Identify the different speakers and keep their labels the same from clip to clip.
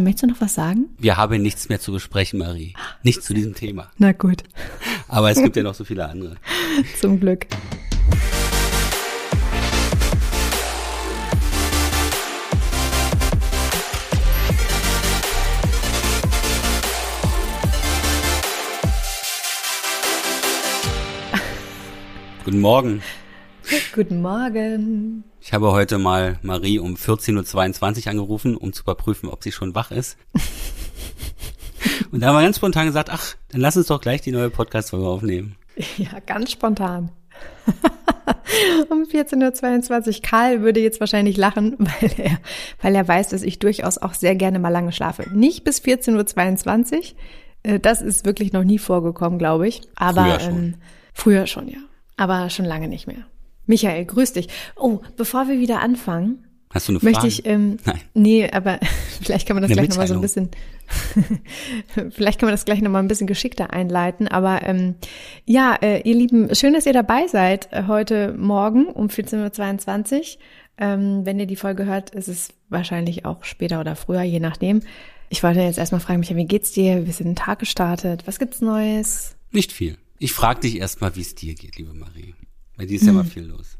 Speaker 1: Möchtest du noch was sagen?
Speaker 2: Wir haben nichts mehr zu besprechen, Marie. Nicht zu diesem Thema.
Speaker 1: Na gut.
Speaker 2: Aber es gibt ja noch so viele andere.
Speaker 1: Zum Glück.
Speaker 2: Guten Morgen.
Speaker 1: Guten Morgen.
Speaker 2: Ich habe heute mal Marie um 14.22 Uhr angerufen, um zu überprüfen, ob sie schon wach ist. Und da haben wir ganz spontan gesagt, ach, dann lass uns doch gleich die neue Podcast-Folge aufnehmen.
Speaker 1: Ja, ganz spontan. um 14.22 Uhr. Karl würde jetzt wahrscheinlich lachen, weil er, weil er weiß, dass ich durchaus auch sehr gerne mal lange schlafe. Nicht bis 14.22 Uhr. Äh, das ist wirklich noch nie vorgekommen, glaube ich. Aber
Speaker 2: Früher schon.
Speaker 1: Ähm, früher schon, ja. Aber schon lange nicht mehr. Michael, grüß dich. Oh, bevor wir wieder anfangen,
Speaker 2: Hast du eine
Speaker 1: möchte
Speaker 2: Frage?
Speaker 1: ich, ähm,
Speaker 2: Nein.
Speaker 1: nee, aber vielleicht kann man das
Speaker 2: Eine
Speaker 1: gleich nochmal so ein bisschen, vielleicht kann man das gleich nochmal ein bisschen geschickter einleiten. Aber ähm, ja, äh, ihr Lieben, schön, dass ihr dabei seid äh, heute Morgen um 14.22 Uhr. Ähm, wenn ihr die Folge hört, ist es wahrscheinlich auch später oder früher, je nachdem. Ich wollte jetzt erstmal fragen, Michael, wie geht's dir? Wie ist den Tag gestartet? Was gibt's Neues?
Speaker 2: Nicht viel. Ich frage dich erstmal, wie es dir geht, liebe Marie. Bei dir ist ja immer viel los.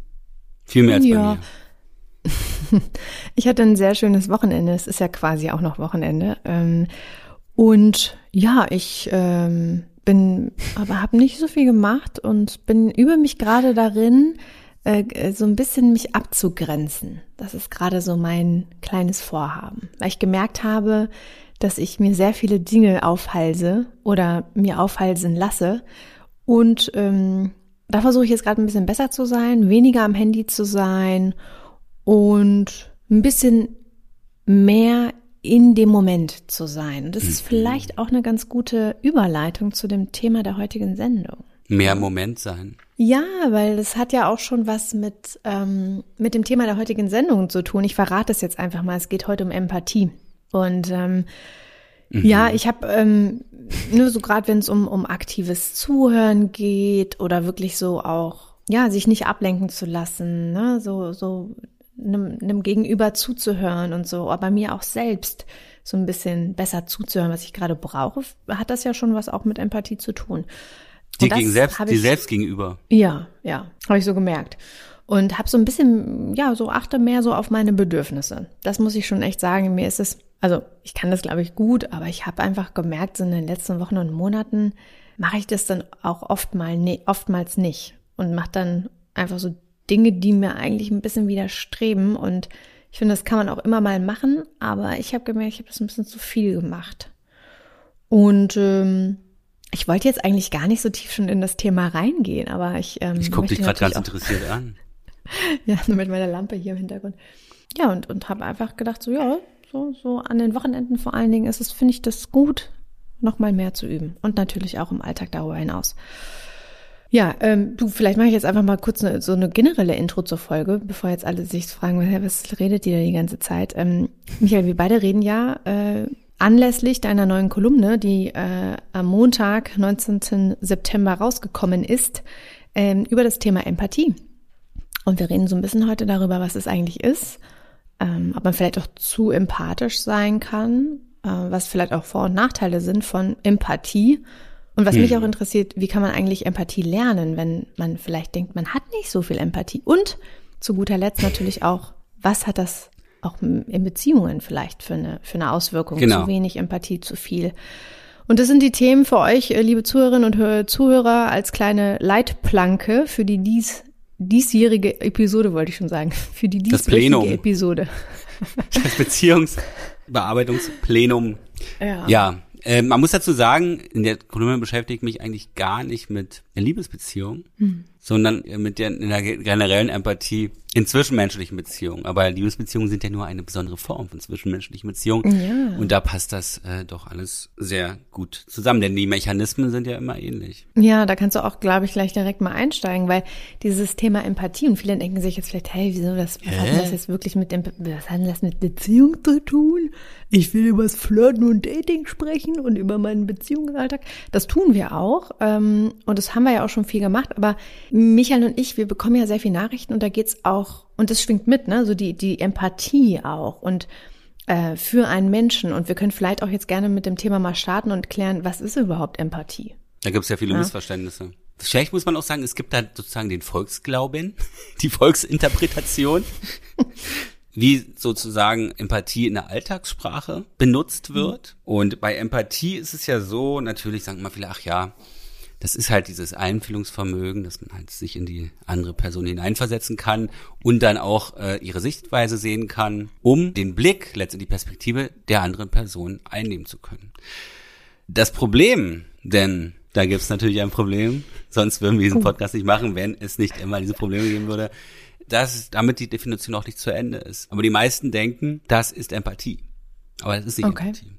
Speaker 2: Viel mehr als
Speaker 1: Ja.
Speaker 2: bei mir.
Speaker 1: Ich hatte ein sehr schönes Wochenende. Es ist ja quasi auch noch Wochenende. Ähm, Und ja, ich ähm, bin, aber habe nicht so viel gemacht und bin über mich gerade darin, äh, so ein bisschen mich abzugrenzen. Das ist gerade so mein kleines Vorhaben, weil ich gemerkt habe, dass ich mir sehr viele Dinge aufhalse oder mir aufhalsen lasse. Und ähm, da versuche ich jetzt gerade ein bisschen besser zu sein, weniger am Handy zu sein und ein bisschen mehr in dem Moment zu sein. Und das ist vielleicht auch eine ganz gute Überleitung zu dem Thema der heutigen Sendung.
Speaker 2: Mehr Moment sein.
Speaker 1: Ja, weil das hat ja auch schon was mit, ähm, mit dem Thema der heutigen Sendung zu tun. Ich verrate es jetzt einfach mal. Es geht heute um Empathie. Und ähm, ja, ich habe ähm, nur so gerade, wenn es um, um aktives Zuhören geht oder wirklich so auch, ja, sich nicht ablenken zu lassen, ne, so, so einem, einem Gegenüber zuzuhören und so, aber mir auch selbst so ein bisschen besser zuzuhören, was ich gerade brauche, hat das ja schon was auch mit Empathie zu tun. Das
Speaker 2: gegen selbst,
Speaker 1: ich-
Speaker 2: selbst gegenüber.
Speaker 1: ja, ja, habe ich so gemerkt. Und habe so ein bisschen, ja, so achte mehr so auf meine Bedürfnisse. Das muss ich schon echt sagen. Mir ist es, also ich kann das, glaube ich, gut, aber ich habe einfach gemerkt, so in den letzten Wochen und Monaten mache ich das dann auch oft mal, ne, oftmals nicht. Und mache dann einfach so Dinge, die mir eigentlich ein bisschen widerstreben. Und ich finde, das kann man auch immer mal machen, aber ich habe gemerkt, ich habe das ein bisschen zu viel gemacht. Und ähm, ich wollte jetzt eigentlich gar nicht so tief schon in das Thema reingehen, aber ich ähm,
Speaker 2: Ich gucke dich gerade ganz interessiert an.
Speaker 1: Ja, nur mit meiner Lampe hier im Hintergrund. Ja, und, und habe einfach gedacht, so ja, so, so an den Wochenenden vor allen Dingen ist es, finde ich das gut, noch mal mehr zu üben. Und natürlich auch im Alltag darüber hinaus. Ja, ähm, du, vielleicht mache ich jetzt einfach mal kurz eine, so eine generelle Intro zur Folge, bevor jetzt alle sich fragen, was redet die da die ganze Zeit? Ähm, Michael, wir beide reden ja äh, anlässlich deiner neuen Kolumne, die äh, am Montag, 19. September rausgekommen ist, ähm, über das Thema Empathie. Und wir reden so ein bisschen heute darüber, was es eigentlich ist, ähm, ob man vielleicht auch zu empathisch sein kann, äh, was vielleicht auch Vor- und Nachteile sind von Empathie. Und was mich auch interessiert, wie kann man eigentlich Empathie lernen, wenn man vielleicht denkt, man hat nicht so viel Empathie. Und zu guter Letzt natürlich auch, was hat das auch in Beziehungen vielleicht für eine, für eine Auswirkung?
Speaker 2: Genau.
Speaker 1: Zu wenig Empathie, zu viel. Und das sind die Themen für euch, äh, liebe Zuhörerinnen und Hör- Zuhörer, als kleine Leitplanke für die dies, diesjährige Episode, wollte ich schon sagen. Für die
Speaker 2: Plenum.
Speaker 1: Episode.
Speaker 2: Das Beziehungsbearbeitungsplenum.
Speaker 1: Ja.
Speaker 2: Ja, äh, man muss dazu sagen, in der Kolumne beschäftige ich mich eigentlich gar nicht mit einer Liebesbeziehung,
Speaker 1: Hm.
Speaker 2: sondern mit der, der generellen Empathie in zwischenmenschlichen Beziehungen. Aber Liebesbeziehungen sind ja nur eine besondere Form von zwischenmenschlichen Beziehungen.
Speaker 1: Ja.
Speaker 2: Und da passt das äh, doch alles sehr gut zusammen, denn die Mechanismen sind ja immer ähnlich.
Speaker 1: Ja, da kannst du auch, glaube ich, gleich direkt mal einsteigen, weil dieses Thema Empathie und viele denken sich jetzt vielleicht, hey, wieso, das, was hat denn das jetzt wirklich mit dem, was hat denn das mit Beziehung zu tun? Ich will über das Flirten und Dating sprechen und über meinen Beziehungsalltag. Das tun wir auch ähm, und das haben wir ja auch schon viel gemacht, aber Michael und ich, wir bekommen ja sehr viel Nachrichten und da geht's auch, und das schwingt mit, ne, so die, die Empathie auch und äh, für einen Menschen. Und wir können vielleicht auch jetzt gerne mit dem Thema mal starten und klären, was ist überhaupt Empathie?
Speaker 2: Da gibt es ja viele ja. Missverständnisse. Vielleicht muss man auch sagen, es gibt da sozusagen den Volksglauben, die Volksinterpretation, wie sozusagen Empathie in der Alltagssprache benutzt wird. Und bei Empathie ist es ja so, natürlich sagen immer viele, ach ja, das ist halt dieses Einfühlungsvermögen, dass man halt sich in die andere Person hineinversetzen kann und dann auch äh, ihre Sichtweise sehen kann, um den Blick, letztendlich die Perspektive der anderen Person einnehmen zu können. Das Problem, denn da gibt's natürlich ein Problem, sonst würden wir diesen. Podcast nicht machen, wenn es nicht immer diese Probleme geben würde, dass damit die Definition auch nicht zu Ende ist. Aber die meisten denken, das ist Empathie. Aber das ist nicht okay. Empathie.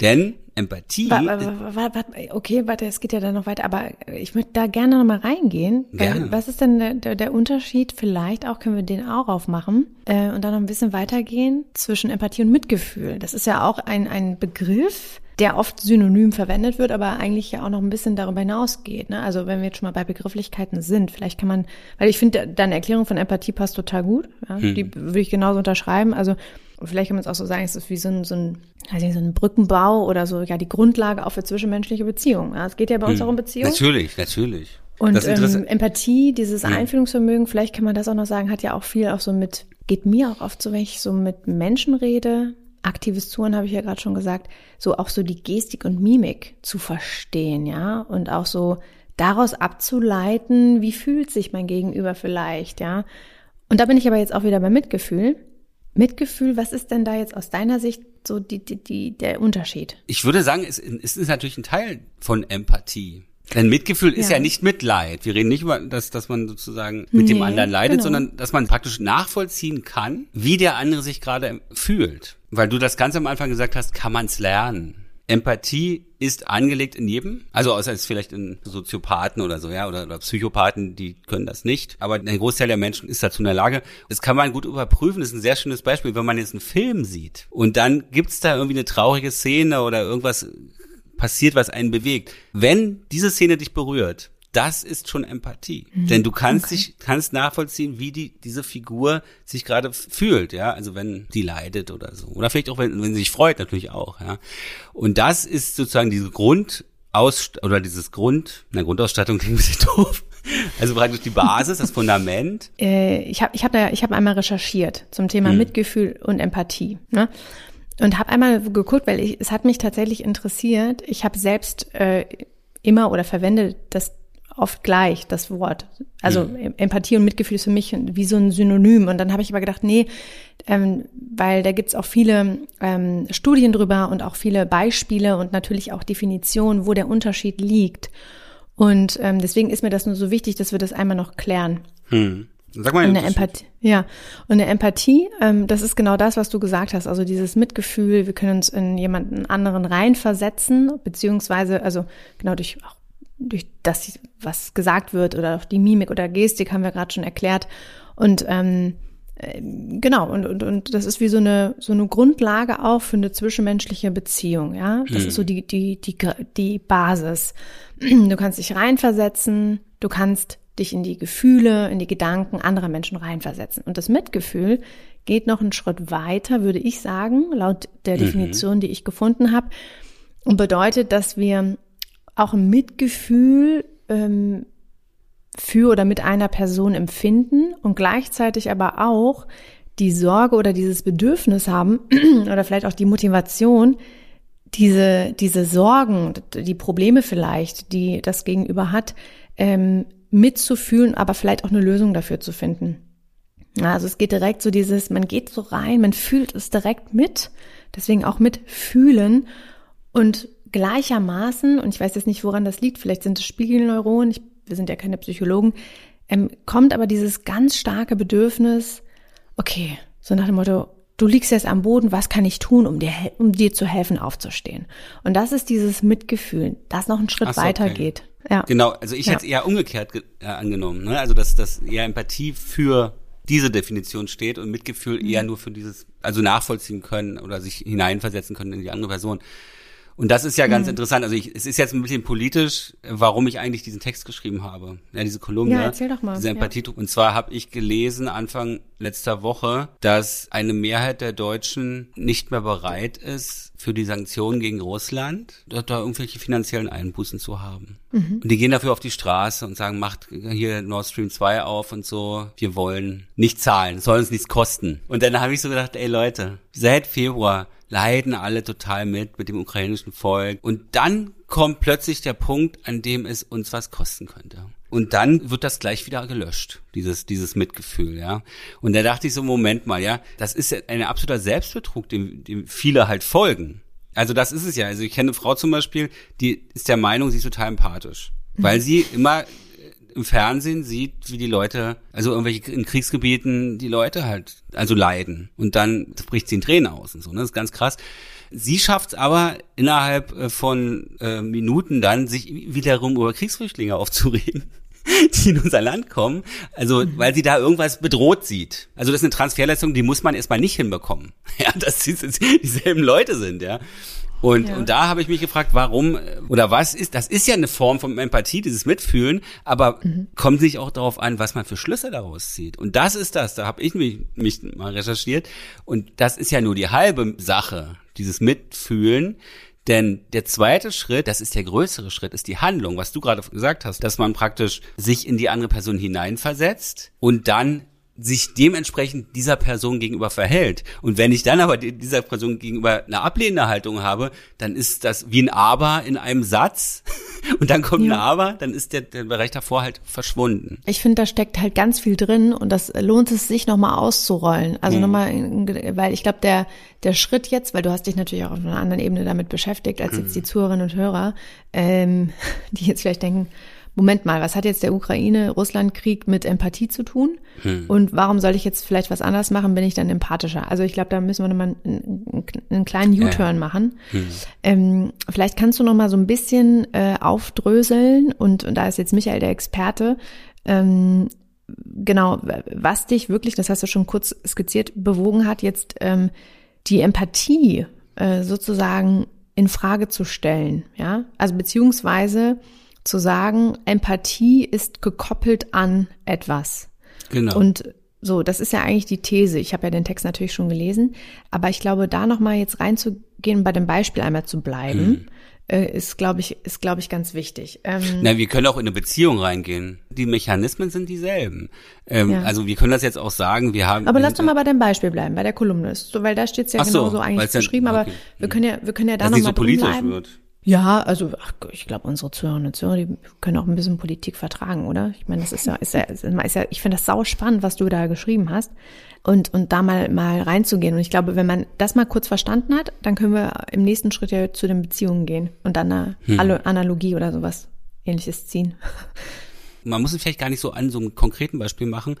Speaker 2: Denn Empathie. Wa,
Speaker 1: wa, wa, okay, warte, es geht ja dann noch weiter, aber ich möchte da gerne noch mal reingehen. Gerne. Was ist denn der, der, der, Unterschied? Vielleicht auch können wir den auch aufmachen äh, und dann noch ein bisschen weitergehen zwischen Empathie und Mitgefühl. Das ist ja auch ein, ein Begriff, der oft synonym verwendet wird, aber eigentlich ja auch noch ein bisschen darüber hinausgeht. Ne? Also wenn wir jetzt schon mal bei Begrifflichkeiten sind, vielleicht kann man, weil ich finde, deine Erklärung von Empathie passt total gut. Ja? Hm. Die würde ich genauso unterschreiben. Also vielleicht kann man es auch so sagen, es ist wie so ein, so ein, nicht, so ein Brückenbau oder so, ja, die Grundlage auch für zwischenmenschliche Beziehungen. Ja, es geht ja bei uns hm. auch um Beziehungen.
Speaker 2: Natürlich, natürlich.
Speaker 1: Und ähm, Empathie, dieses hm. Einfühlungsvermögen, vielleicht kann man das auch noch sagen, hat ja auch viel auch so mit, geht mir auch oft so, wenn ich so mit Menschen rede, aktives Zuhören habe ich ja gerade schon gesagt, so auch so die Gestik und Mimik zu verstehen, ja, und auch so daraus abzuleiten, wie fühlt sich mein Gegenüber vielleicht, ja. Und da bin ich aber jetzt auch wieder beim Mitgefühl. Mitgefühl, was ist denn da jetzt aus deiner Sicht so die, die, die, der Unterschied?
Speaker 2: Ich würde sagen, es, es ist natürlich ein Teil von Empathie. Denn Mitgefühl ist ja. ja nicht Mitleid. Wir reden nicht über das, dass man sozusagen mit nee, dem anderen leidet, genau. sondern dass man praktisch nachvollziehen kann, wie der andere sich gerade fühlt. Weil du das ganz am Anfang gesagt hast, kann man es lernen. Empathie ist angelegt in jedem, also außer es vielleicht in Soziopathen oder so, ja, oder, oder Psychopathen, die können das nicht. Aber ein Großteil der Menschen ist dazu in der Lage. Das kann man gut überprüfen. Das ist ein sehr schönes Beispiel, wenn man jetzt einen Film sieht und dann gibt's da irgendwie eine traurige Szene oder irgendwas passiert, was einen bewegt. Wenn diese Szene dich berührt, das ist schon Empathie. Mhm. Denn du kannst okay. dich, kannst nachvollziehen, wie die, diese Figur sich gerade fühlt, ja. Also wenn die leidet oder so. Oder vielleicht auch, wenn, wenn sie sich freut, natürlich auch, ja. Und das ist sozusagen diese Grund, aus, oder dieses Grund, na Grundausstattung klingt ein bisschen doof. Also praktisch die Basis, das Fundament.
Speaker 1: Äh, ich habe ich hab da, ich hab einmal recherchiert zum Thema hm. Mitgefühl und Empathie. Ne? Und habe einmal geguckt, weil ich, es hat mich tatsächlich interessiert. Ich habe selbst äh, immer oder verwende das oft gleich, das Wort. Also mhm. Empathie und Mitgefühl ist für mich wie so ein Synonym. Und dann habe ich aber gedacht, nee, ähm, weil da gibt's auch viele ähm, Studien drüber und auch viele Beispiele und natürlich auch Definitionen, wo der Unterschied liegt. Und ähm, deswegen ist mir das nur so wichtig, dass wir das einmal noch klären. Hm. Sag mal, eine Empathie, ja. Und eine Empathie, ähm, das ist genau das, was du gesagt hast. Also dieses Mitgefühl, wir können uns in jemanden anderen reinversetzen, beziehungsweise, also genau durch auch durch das, was gesagt wird oder die Mimik oder Gestik haben wir gerade schon erklärt. Und ähm, äh, genau, und, und, und das ist wie so eine, so eine Grundlage auch für eine zwischenmenschliche Beziehung, ja. Das hm. ist so die, die, die, die Basis. Du kannst dich reinversetzen, du kannst dich in die Gefühle, in die Gedanken anderer Menschen reinversetzen. Und das Mitgefühl geht noch einen Schritt weiter, würde ich sagen, laut der mhm. Definition, die ich gefunden habe, und bedeutet, dass wir auch ein Mitgefühl ähm, für oder mit einer Person empfinden und gleichzeitig aber auch die Sorge oder dieses Bedürfnis haben oder vielleicht auch die Motivation, diese, diese Sorgen, die Probleme vielleicht, die das Gegenüber hat, ähm, mitzufühlen, aber vielleicht auch eine Lösung dafür zu finden. Also es geht direkt so dieses, man geht so rein, man fühlt es direkt mit, deswegen auch mit fühlen und gleichermaßen, und ich weiß jetzt nicht, woran das liegt, vielleicht sind es Spiegelneuronen, ich, wir sind ja keine Psychologen, ähm, kommt aber dieses ganz starke Bedürfnis, okay, so nach dem Motto, du liegst jetzt am Boden, was kann ich tun, um dir, um dir zu helfen, aufzustehen? Und das ist dieses Mitgefühl, das noch einen Schritt so, weiter okay. geht.
Speaker 2: Ja. Genau, also ich ja. hätte es eher umgekehrt äh, angenommen, ne? also dass, dass eher Empathie für diese Definition steht und Mitgefühl mhm. eher nur für dieses, also nachvollziehen können oder sich hineinversetzen können in die andere Person. Und das ist ja ganz mhm. interessant. Also ich, es ist jetzt ein bisschen politisch, warum ich eigentlich diesen Text geschrieben habe. Ja, diese Kolumne. Ja,
Speaker 1: erzähl doch mal.
Speaker 2: Diese Empathie. Ja. Und zwar habe ich gelesen Anfang letzter Woche, dass eine Mehrheit der Deutschen nicht mehr bereit ist, für die Sanktionen gegen Russland da, da irgendwelche finanziellen Einbußen zu haben. Mhm. Und die gehen dafür auf die Straße und sagen, macht hier Nord Stream 2 auf und so. Wir wollen nicht zahlen, soll uns nichts kosten. Und dann habe ich so gedacht, ey Leute, seit Februar leiden alle total mit, mit dem ukrainischen Volk. Und dann kommt plötzlich der Punkt, an dem es uns was kosten könnte. Und dann wird das gleich wieder gelöscht, dieses, dieses Mitgefühl, ja. Und da dachte ich so, Moment mal, ja, das ist ein absoluter Selbstbetrug, dem, dem viele halt folgen. Also das ist es ja. Also ich kenne eine Frau zum Beispiel, die ist der Meinung, sie ist total empathisch. Weil sie immer im Fernsehen sieht, wie die Leute, also irgendwelche in Kriegsgebieten, die Leute halt, also leiden. Und dann bricht sie in Tränen aus und so, ne? Das ist ganz krass. Sie schafft es aber innerhalb äh, von äh, Minuten dann, sich wiederum über Kriegsflüchtlinge aufzuregen die in unser Land kommen, also mhm. weil sie da irgendwas bedroht sieht. Also das ist eine Transferleistung, die muss man erstmal nicht hinbekommen. Ja, dass sie dieselben Leute sind, ja. Und, ja. und da habe ich mich gefragt, warum oder was ist, das ist ja eine Form von Empathie, dieses Mitfühlen, aber mhm. kommt sich auch darauf an, was man für Schlüsse daraus zieht. Und das ist das, da habe ich mich, mich mal recherchiert. Und das ist ja nur die halbe Sache, dieses Mitfühlen. Denn der zweite Schritt, das ist der größere Schritt, ist die Handlung, was du gerade gesagt hast, dass man praktisch sich in die andere Person hineinversetzt und dann sich dementsprechend dieser Person gegenüber verhält. Und wenn ich dann aber dieser Person gegenüber eine ablehnende Haltung habe, dann ist das wie ein Aber in einem Satz und dann kommt ja. ein Aber, dann ist der, der Bereich davor halt verschwunden.
Speaker 1: Ich finde, da steckt halt ganz viel drin und das lohnt es sich nochmal auszurollen. Also mhm. nochmal, weil ich glaube, der, der Schritt jetzt, weil du hast dich natürlich auch auf einer anderen Ebene damit beschäftigt, als jetzt die mhm. Zuhörerinnen und Hörer, ähm, die jetzt vielleicht denken, Moment mal, was hat jetzt der Ukraine-Russland-Krieg mit Empathie zu tun? Hm. Und warum soll ich jetzt vielleicht was anders machen, bin ich dann empathischer? Also ich glaube, da müssen wir nochmal einen, einen kleinen U-Turn ja. machen. Hm. Ähm, vielleicht kannst du nochmal so ein bisschen äh, aufdröseln und, und da ist jetzt Michael der Experte, ähm, genau, was dich wirklich, das hast du schon kurz skizziert, bewogen hat, jetzt ähm, die Empathie äh, sozusagen in Frage zu stellen, ja, also beziehungsweise zu sagen, Empathie ist gekoppelt an etwas. Genau. Und so, das ist ja eigentlich die These. Ich habe ja den Text natürlich schon gelesen, aber ich glaube, da nochmal jetzt reinzugehen, bei dem Beispiel einmal zu bleiben, hm. ist, glaube ich, ist, glaube ich, ganz wichtig.
Speaker 2: Ähm, Na, wir können auch in eine Beziehung reingehen. Die Mechanismen sind dieselben. Ähm, ja. Also wir können das jetzt auch sagen, wir haben.
Speaker 1: Aber lass doch mal bei dem Beispiel bleiben, bei der Kolumne. So, weil da steht es ja so, genauso eigentlich beschrieben, okay. aber wir können ja, wir können ja da nochmal so politisch bleiben. wird. Ja, also ach, ich glaube, unsere Zuhörerinnen und Zuhörer, die können auch ein bisschen Politik vertragen, oder? Ich meine, das ist ja, ist ja, ist ja ich finde das sau spannend, was du da geschrieben hast. Und, und da mal, mal reinzugehen. Und ich glaube, wenn man das mal kurz verstanden hat, dann können wir im nächsten Schritt ja zu den Beziehungen gehen und dann eine hm. Analogie oder sowas ähnliches ziehen.
Speaker 2: Man muss es vielleicht gar nicht so an so einem konkreten Beispiel machen.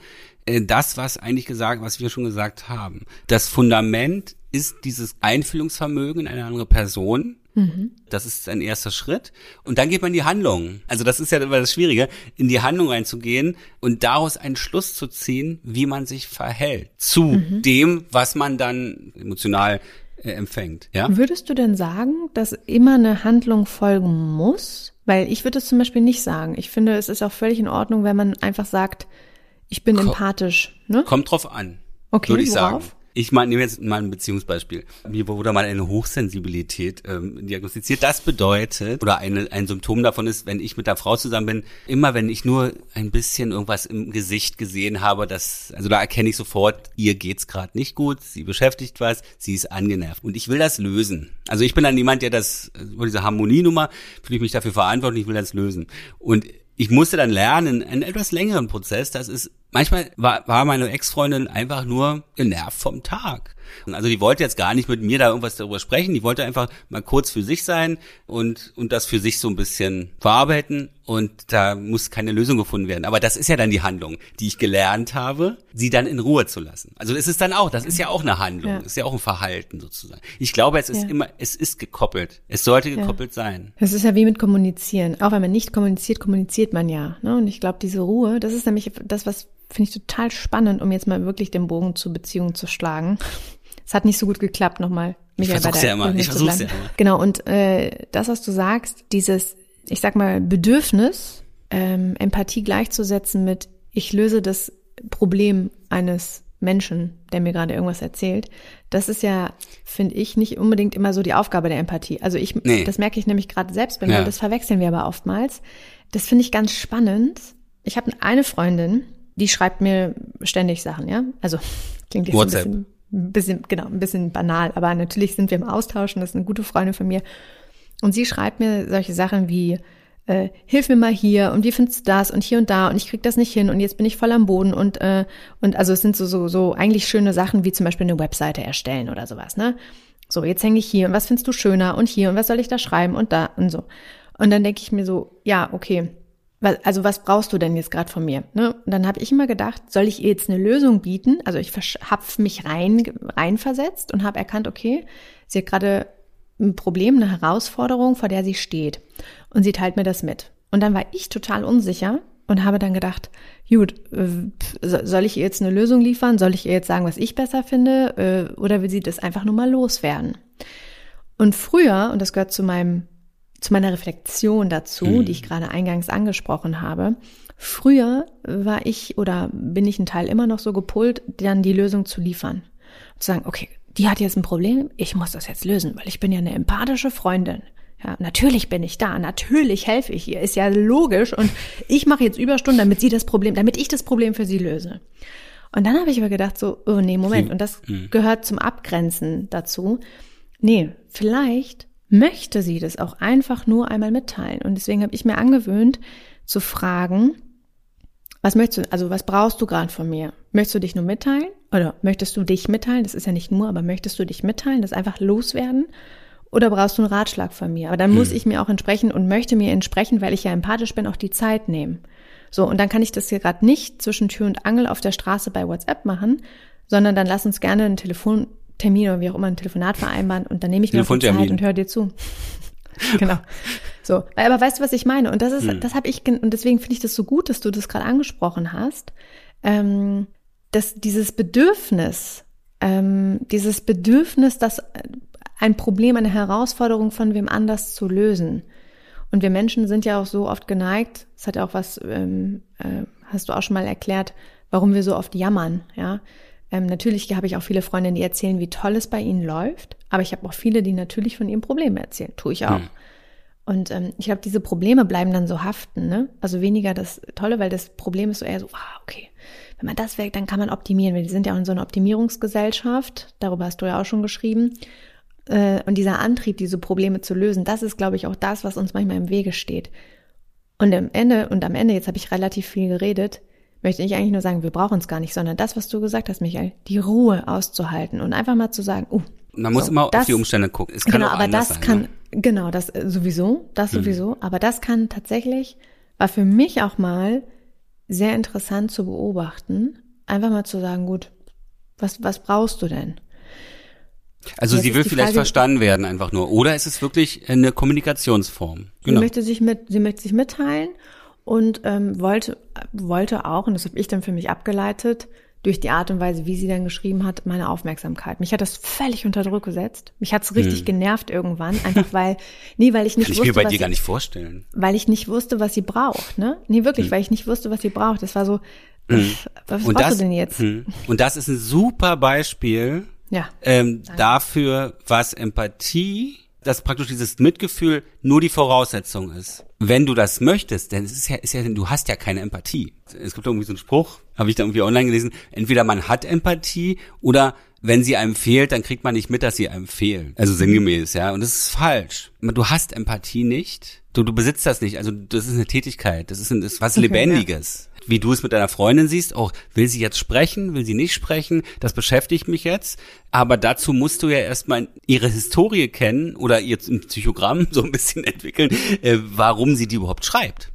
Speaker 2: Äh, das, was eigentlich gesagt, was wir schon gesagt haben. Das Fundament ist dieses Einfühlungsvermögen in eine andere Person Mhm. Das ist ein erster Schritt. Und dann geht man in die Handlung. Also das ist ja immer das Schwierige, in die Handlung reinzugehen und daraus einen Schluss zu ziehen, wie man sich verhält zu mhm. dem, was man dann emotional äh, empfängt. Ja?
Speaker 1: Würdest du denn sagen, dass immer eine Handlung folgen muss? Weil ich würde es zum Beispiel nicht sagen. Ich finde, es ist auch völlig in Ordnung, wenn man einfach sagt, ich bin Komm, empathisch. Ne?
Speaker 2: Kommt drauf an. Okay, würde ich worauf? sagen. Ich meine, nehme jetzt mal ein Beziehungsbeispiel. Mir wurde mal eine Hochsensibilität ähm, diagnostiziert. Das bedeutet, oder eine, ein Symptom davon ist, wenn ich mit der Frau zusammen bin, immer wenn ich nur ein bisschen irgendwas im Gesicht gesehen habe, das, also da erkenne ich sofort, ihr geht's gerade nicht gut, sie beschäftigt was, sie ist angenervt. Und ich will das lösen. Also ich bin dann jemand, der das, über diese Harmonienummer, fühle ich mich dafür verantwortlich, ich will das lösen. Und ich musste dann lernen, einen etwas längeren Prozess, das ist Manchmal war, war meine Ex-Freundin einfach nur genervt vom Tag. Also die wollte jetzt gar nicht mit mir da irgendwas darüber sprechen, die wollte einfach mal kurz für sich sein und, und das für sich so ein bisschen verarbeiten und da muss keine Lösung gefunden werden. Aber das ist ja dann die Handlung, die ich gelernt habe, sie dann in Ruhe zu lassen. Also es ist dann auch, das ist ja auch eine Handlung, ja. ist ja auch ein Verhalten sozusagen. Ich glaube, es ist ja. immer, es ist gekoppelt. Es sollte gekoppelt ja. sein.
Speaker 1: Es ist ja wie mit Kommunizieren. Auch wenn man nicht kommuniziert, kommuniziert man ja. Ne? Und ich glaube, diese Ruhe, das ist nämlich das, was finde ich total spannend, um jetzt mal wirklich den Bogen zur Beziehung zu schlagen. Es hat nicht so gut geklappt nochmal. Michael,
Speaker 2: ich versuch's ja immer. Ich versuch's ja immer.
Speaker 1: Genau, und äh, das, was du sagst, dieses, ich sag mal, Bedürfnis, ähm, Empathie gleichzusetzen mit, ich löse das Problem eines Menschen, der mir gerade irgendwas erzählt, das ist ja, finde ich, nicht unbedingt immer so die Aufgabe der Empathie. Also ich, nee. das merke ich nämlich gerade selbst, wenn ja. das verwechseln wir aber oftmals. Das finde ich ganz spannend. Ich habe eine Freundin, die schreibt mir ständig Sachen, ja. Also klingt jetzt WhatsApp. ein bisschen, ein bisschen, genau, ein bisschen banal, aber natürlich sind wir im Austausch und das ist eine gute Freundin von mir. Und sie schreibt mir solche Sachen wie, äh, hilf mir mal hier und wie findest du das und hier und da und ich krieg das nicht hin und jetzt bin ich voll am Boden und äh, und also es sind so so so eigentlich schöne Sachen wie zum Beispiel eine Webseite erstellen oder sowas, ne? So jetzt hänge ich hier und was findest du schöner und hier und was soll ich da schreiben und da und so und dann denke ich mir so ja okay also was brauchst du denn jetzt gerade von mir? Ne? Und dann habe ich immer gedacht, soll ich ihr jetzt eine Lösung bieten? Also ich habe mich rein reinversetzt und habe erkannt, okay, sie hat gerade ein Problem, eine Herausforderung, vor der sie steht. Und sie teilt mir das mit. Und dann war ich total unsicher und habe dann gedacht, gut, äh, soll ich ihr jetzt eine Lösung liefern? Soll ich ihr jetzt sagen, was ich besser finde? Äh, oder will sie das einfach nur mal loswerden? Und früher, und das gehört zu meinem, zu meiner Reflexion dazu, mhm. die ich gerade eingangs angesprochen habe, früher war ich oder bin ich ein Teil immer noch so gepolt, dann die Lösung zu liefern. zu sagen, okay, die hat jetzt ein Problem, ich muss das jetzt lösen, weil ich bin ja eine empathische Freundin. Ja, natürlich bin ich da, natürlich helfe ich ihr, ist ja logisch und ich mache jetzt Überstunden, damit sie das Problem, damit ich das Problem für sie löse. Und dann habe ich aber gedacht so, oh nee, Moment, und das hm. gehört zum Abgrenzen dazu. Nee, vielleicht möchte sie das auch einfach nur einmal mitteilen und deswegen habe ich mir angewöhnt zu fragen, was möchtest du, also was brauchst du gerade von mir? Möchtest du dich nur mitteilen? Oder möchtest du dich mitteilen? Das ist ja nicht nur, aber möchtest du dich mitteilen, das einfach loswerden? Oder brauchst du einen Ratschlag von mir? Aber dann hm. muss ich mir auch entsprechen und möchte mir entsprechen, weil ich ja empathisch bin, auch die Zeit nehmen. So, und dann kann ich das hier gerade nicht zwischen Tür und Angel auf der Straße bei WhatsApp machen, sondern dann lass uns gerne einen Telefontermin oder wie auch immer ein Telefonat vereinbaren und dann nehme ich mir die Zeit und höre dir zu. genau. So, aber weißt du, was ich meine? Und das ist, hm. das habe ich und deswegen finde ich das so gut, dass du das gerade angesprochen hast, ähm, dass dieses Bedürfnis, ähm, dieses Bedürfnis, das ein Problem, eine Herausforderung von wem anders zu lösen. Und wir Menschen sind ja auch so oft geneigt, das hat ja auch was, ähm, äh, hast du auch schon mal erklärt, warum wir so oft jammern, ja. Ähm, natürlich habe ich auch viele Freundinnen, die erzählen, wie toll es bei ihnen läuft, aber ich habe auch viele, die natürlich von ihren Problemen erzählen. Tue ich auch. Hm. Und ähm, ich glaube, diese Probleme bleiben dann so haften, ne? Also weniger das Tolle, weil das Problem ist so eher so, ah, okay, wenn man das weg, dann kann man optimieren. Wir sind ja auch in so einer Optimierungsgesellschaft, darüber hast du ja auch schon geschrieben. Äh, und dieser Antrieb, diese Probleme zu lösen, das ist, glaube ich, auch das, was uns manchmal im Wege steht. Und am Ende, und am Ende, jetzt habe ich relativ viel geredet, möchte ich eigentlich nur sagen, wir brauchen es gar nicht, sondern das, was du gesagt hast, Michael, die Ruhe auszuhalten und einfach mal zu sagen, uh,
Speaker 2: man muss so, immer das, auf die Umstände gucken. Es kann
Speaker 1: genau, aber das
Speaker 2: sein,
Speaker 1: kann, ne? genau, das äh, sowieso, das hm. sowieso, aber das kann tatsächlich, war für mich auch mal sehr interessant zu beobachten, einfach mal zu sagen, gut, was, was brauchst du denn?
Speaker 2: Also Jetzt sie will vielleicht Frage, verstanden werden einfach nur. Oder ist es wirklich eine Kommunikationsform?
Speaker 1: Genau. Sie möchte sich mit, sie möchte sich mitteilen und ähm, wollte, wollte auch, und das habe ich dann für mich abgeleitet, durch die Art und Weise, wie sie dann geschrieben hat, meine Aufmerksamkeit. Mich hat das völlig unter Druck gesetzt. Mich hat es richtig hm. genervt irgendwann, einfach weil, nee, weil ich nicht
Speaker 2: Kann
Speaker 1: wusste,
Speaker 2: ich mir bei dir gar nicht vorstellen.
Speaker 1: Weil ich nicht wusste, was sie braucht, ne? Nee, wirklich, hm. weil ich nicht wusste, was sie braucht. Das war so,
Speaker 2: hm. was und brauchst das, du denn jetzt? Hm. Und das ist ein super Beispiel ja. Ähm, dafür, was Empathie, dass praktisch dieses Mitgefühl nur die Voraussetzung ist. Wenn du das möchtest, denn es ist ja, ist ja, du hast ja keine Empathie. Es gibt irgendwie so einen Spruch, habe ich da irgendwie online gelesen, entweder man hat Empathie oder wenn sie einem fehlt, dann kriegt man nicht mit, dass sie einem fehlen. Also sinngemäß, ja. Und das ist falsch. Du hast Empathie nicht. Du, du besitzt das nicht. Also das ist eine Tätigkeit. Das ist, ein, das ist was okay, Lebendiges. Ja wie du es mit deiner Freundin siehst, auch will sie jetzt sprechen, will sie nicht sprechen, das beschäftigt mich jetzt. Aber dazu musst du ja erstmal ihre Historie kennen oder ihr Psychogramm so ein bisschen entwickeln, äh, warum sie die überhaupt schreibt.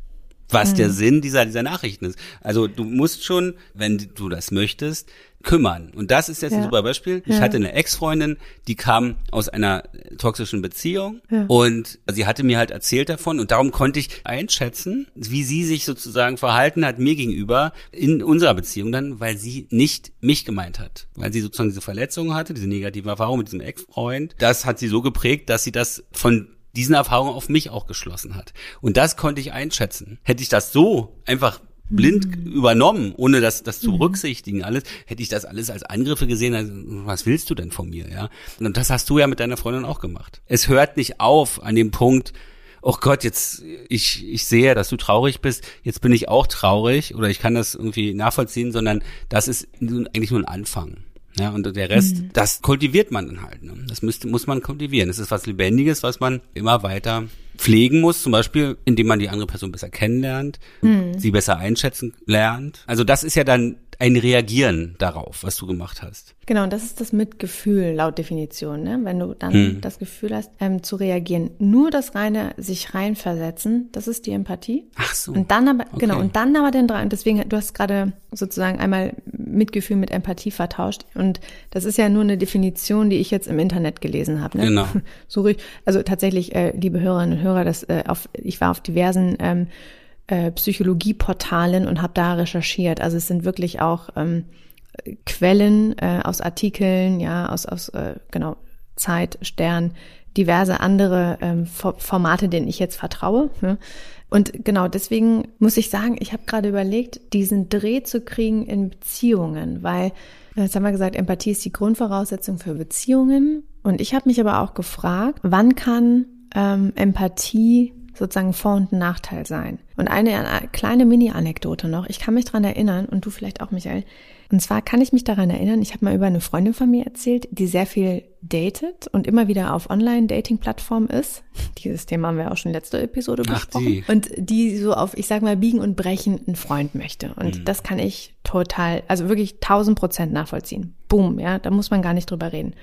Speaker 2: was mhm. der Sinn dieser, dieser Nachrichten ist. Also du musst schon, wenn du das möchtest, kümmern. Und das ist jetzt ja. ein super Beispiel. Ich ja. hatte eine Ex-Freundin, die kam aus einer toxischen Beziehung ja. und sie hatte mir halt erzählt davon und darum konnte ich einschätzen, wie sie sich sozusagen verhalten hat mir gegenüber in unserer Beziehung dann, weil sie nicht mich gemeint hat. Weil sie sozusagen diese Verletzungen hatte, diese negative Erfahrung mit diesem Ex-Freund. Das hat sie so geprägt, dass sie das von diesen Erfahrungen auf mich auch geschlossen hat. Und das konnte ich einschätzen. Hätte ich das so einfach blind mhm. übernommen, ohne das, das zu mhm. berücksichtigen alles, hätte ich das alles als Angriffe gesehen, also, was willst du denn von mir, ja? Und das hast du ja mit deiner Freundin auch gemacht. Es hört nicht auf an dem Punkt, oh Gott, jetzt, ich, ich sehe, dass du traurig bist, jetzt bin ich auch traurig oder ich kann das irgendwie nachvollziehen, sondern das ist eigentlich nur ein Anfang. Ja, und der Rest, mhm. das kultiviert man dann halt. Ne? Das müsste, muss man kultivieren. Das ist was Lebendiges, was man immer weiter pflegen muss, zum Beispiel, indem man die andere Person besser kennenlernt, mhm. sie besser einschätzen lernt. Also das ist ja dann ein Reagieren darauf, was du gemacht hast.
Speaker 1: Genau, und das ist das Mitgefühl laut Definition, ne? wenn du dann hm. das Gefühl hast, ähm, zu reagieren. Nur das reine sich reinversetzen, das ist die Empathie.
Speaker 2: Ach so.
Speaker 1: Und dann aber, okay. genau, und dann aber den drei, deswegen, du hast gerade sozusagen einmal Mitgefühl mit Empathie vertauscht. Und das ist ja nur eine Definition, die ich jetzt im Internet gelesen habe. Ne?
Speaker 2: Genau.
Speaker 1: So, also tatsächlich, äh, liebe Hörerinnen und Hörer, das, äh, auf, ich war auf diversen ähm, äh, Psychologieportalen und habe da recherchiert. Also es sind wirklich auch ähm, Quellen äh, aus Artikeln, ja, aus, aus äh, genau Zeit, Stern, diverse andere ähm, Formate, denen ich jetzt vertraue. Ja. Und genau deswegen muss ich sagen, ich habe gerade überlegt, diesen Dreh zu kriegen in Beziehungen, weil, jetzt haben wir gesagt, Empathie ist die Grundvoraussetzung für Beziehungen. Und ich habe mich aber auch gefragt, wann kann ähm, Empathie sozusagen Vor- und Nachteil sein. Und eine, eine kleine Mini-Anekdote noch. Ich kann mich dran erinnern, und du vielleicht auch, Michael. Und zwar kann ich mich daran erinnern, ich habe mal über eine Freundin von mir erzählt, die sehr viel datet und immer wieder auf Online-Dating-Plattformen ist. Dieses Thema haben wir auch schon letzte Episode Ach, besprochen. Die. Und die so auf, ich sag mal, biegen und brechen einen Freund möchte. Und mhm. das kann ich total, also wirklich tausend Prozent nachvollziehen. Boom, ja, da muss man gar nicht drüber reden.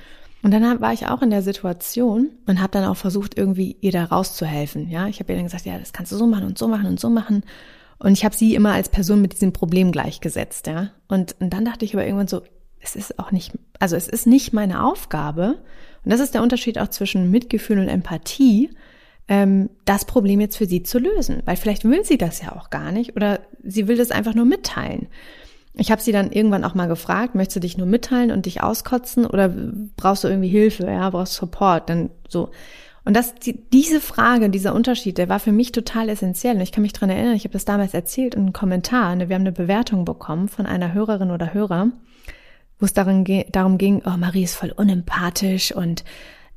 Speaker 1: Und dann war ich auch in der Situation und habe dann auch versucht, irgendwie ihr da rauszuhelfen. Ja, ich habe ihr dann gesagt, ja, das kannst du so machen und so machen und so machen. Und ich habe sie immer als Person mit diesem Problem gleichgesetzt. Ja, und, und dann dachte ich aber irgendwann so, es ist auch nicht, also es ist nicht meine Aufgabe. Und das ist der Unterschied auch zwischen Mitgefühl und Empathie, ähm, das Problem jetzt für sie zu lösen. Weil vielleicht will sie das ja auch gar nicht oder sie will das einfach nur mitteilen. Ich habe sie dann irgendwann auch mal gefragt, möchtest du dich nur mitteilen und dich auskotzen oder brauchst du irgendwie Hilfe, ja, brauchst Support, dann so. Und das, die, diese Frage, dieser Unterschied, der war für mich total essentiell. Und ich kann mich dran erinnern, ich habe das damals erzählt in einem Kommentar. Ne, wir haben eine Bewertung bekommen von einer Hörerin oder Hörer, wo es darum, darum ging, oh, Marie ist voll unempathisch und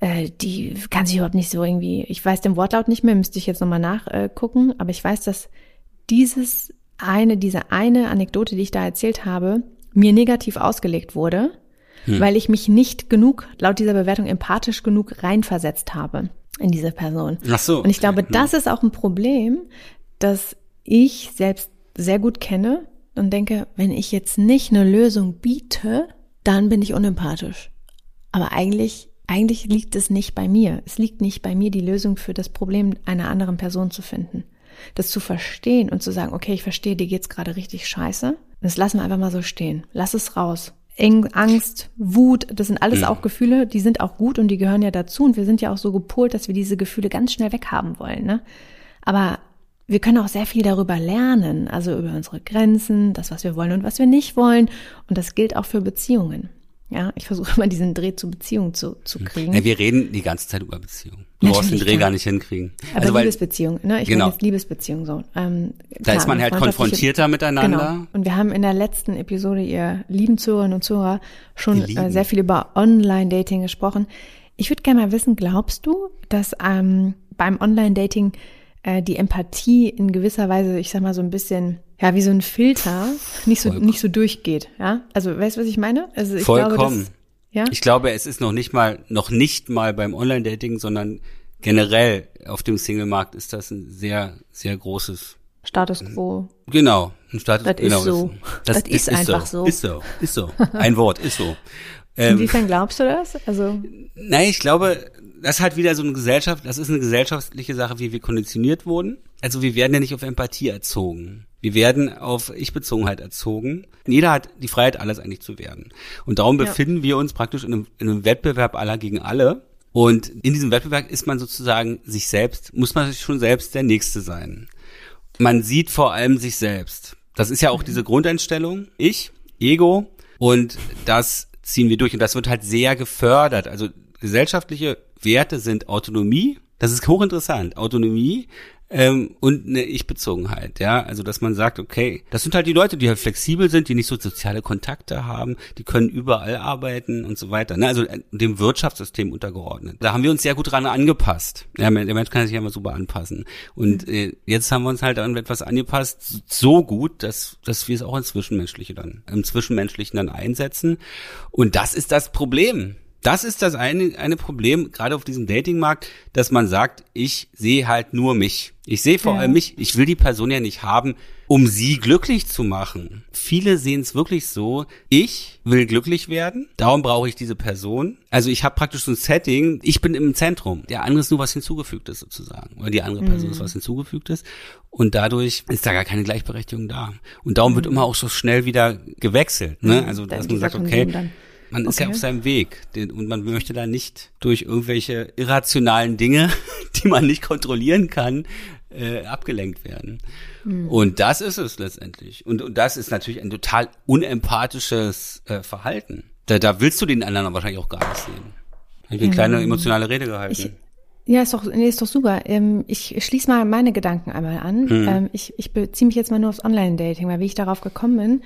Speaker 1: äh, die kann sich überhaupt nicht so irgendwie, ich weiß den Wortlaut nicht mehr, müsste ich jetzt nochmal nachgucken, aber ich weiß, dass dieses eine, diese eine Anekdote, die ich da erzählt habe, mir negativ ausgelegt wurde, hm. weil ich mich nicht genug, laut dieser Bewertung, empathisch genug reinversetzt habe in diese Person.
Speaker 2: Ach so.
Speaker 1: Und ich glaube, hm. das ist auch ein Problem, das ich selbst sehr gut kenne und denke, wenn ich jetzt nicht eine Lösung biete, dann bin ich unempathisch. Aber eigentlich, eigentlich liegt es nicht bei mir. Es liegt nicht bei mir, die Lösung für das Problem einer anderen Person zu finden das zu verstehen und zu sagen, okay, ich verstehe, dir geht's gerade richtig scheiße. Das lassen wir einfach mal so stehen. Lass es raus. Eng, Angst, Wut, das sind alles ja. auch Gefühle, die sind auch gut und die gehören ja dazu. Und wir sind ja auch so gepolt, dass wir diese Gefühle ganz schnell weghaben wollen. Ne? Aber wir können auch sehr viel darüber lernen, also über unsere Grenzen, das, was wir wollen und was wir nicht wollen. Und das gilt auch für Beziehungen. Ja, ich versuche immer diesen Dreh zur Beziehung zu, zu kriegen.
Speaker 2: Ja, wir reden die ganze Zeit über Beziehung. Du brauchst den Dreh gar nicht hinkriegen.
Speaker 1: Aber also, Liebesbeziehung, ne? Ich genau. meine jetzt Liebesbeziehung so. Ähm,
Speaker 2: da klar, ist man halt konfrontierter miteinander. Genau.
Speaker 1: Und wir haben in der letzten Episode, ihr lieben Zuhörerinnen und Zuhörer, schon äh, sehr viel über Online-Dating gesprochen. Ich würde gerne mal wissen, glaubst du, dass ähm, beim Online-Dating äh, die Empathie in gewisser Weise, ich sag mal so ein bisschen ja, wie so ein Filter nicht so, Vollkommen. nicht so durchgeht, ja? Also, weißt du, was ich meine? Also,
Speaker 2: ich Vollkommen. Glaube, das, ja? Ich glaube, es ist noch nicht mal, noch nicht mal beim Online-Dating, sondern generell auf dem Single-Markt ist das ein sehr, sehr großes
Speaker 1: Status quo.
Speaker 2: Genau, ein Status
Speaker 1: das
Speaker 2: genau,
Speaker 1: ist so. Das, das ist, ist, einfach so.
Speaker 2: Ist so, ist so. Ein Wort, ist so.
Speaker 1: Ähm, Inwiefern glaubst du das? Also
Speaker 2: Nein, ich glaube, das ist halt wieder so eine Gesellschaft, das ist eine gesellschaftliche Sache, wie wir konditioniert wurden. Also wir werden ja nicht auf Empathie erzogen. Wir werden auf Ich-Bezogenheit erzogen. Jeder hat die Freiheit, alles eigentlich zu werden. Und darum ja. befinden wir uns praktisch in einem, in einem Wettbewerb aller gegen alle. Und in diesem Wettbewerb ist man sozusagen sich selbst, muss man sich schon selbst der Nächste sein. Man sieht vor allem sich selbst. Das ist ja auch diese Grundeinstellung. Ich, Ego. Und das ziehen wir durch. Und das wird halt sehr gefördert. Also gesellschaftliche Werte sind Autonomie. Das ist hochinteressant. Autonomie ähm, und eine Ich-Bezogenheit, ja, also dass man sagt, okay, das sind halt die Leute, die halt flexibel sind, die nicht so soziale Kontakte haben, die können überall arbeiten und so weiter, ne? also äh, dem Wirtschaftssystem untergeordnet. Da haben wir uns sehr gut dran angepasst. Ja, der Mensch kann sich ja immer super anpassen und äh, jetzt haben wir uns halt an etwas angepasst, so gut, dass dass wir es auch ins Zwischenmenschliche dann im Zwischenmenschlichen dann einsetzen und das ist das Problem das ist das eine, eine Problem, gerade auf diesem Datingmarkt, dass man sagt, ich sehe halt nur mich. Ich sehe vor ja. allem mich. Ich will die Person ja nicht haben, um sie glücklich zu machen. Viele sehen es wirklich so, ich will glücklich werden, darum brauche ich diese Person. Also ich habe praktisch so ein Setting, ich bin im Zentrum, der andere ist nur was hinzugefügtes sozusagen. Oder die andere Person mhm. ist was hinzugefügtes. Und dadurch ist da gar keine Gleichberechtigung da. Und darum mhm. wird immer auch so schnell wieder gewechselt. Ne? Mhm. Also dass man sagt, okay, man okay. ist ja auf seinem Weg und man möchte da nicht durch irgendwelche irrationalen Dinge, die man nicht kontrollieren kann, äh, abgelenkt werden. Mhm. Und das ist es letztendlich. Und, und das ist natürlich ein total unempathisches äh, Verhalten. Da, da willst du den anderen wahrscheinlich auch gar nicht sehen. Ich habe eine kleine emotionale Rede gehalten.
Speaker 1: Ich, ja, ist doch, nee, ist doch super. Ähm, ich schließe mal meine Gedanken einmal an. Mhm. Ähm, ich, ich beziehe mich jetzt mal nur aufs Online-Dating, weil wie ich darauf gekommen bin,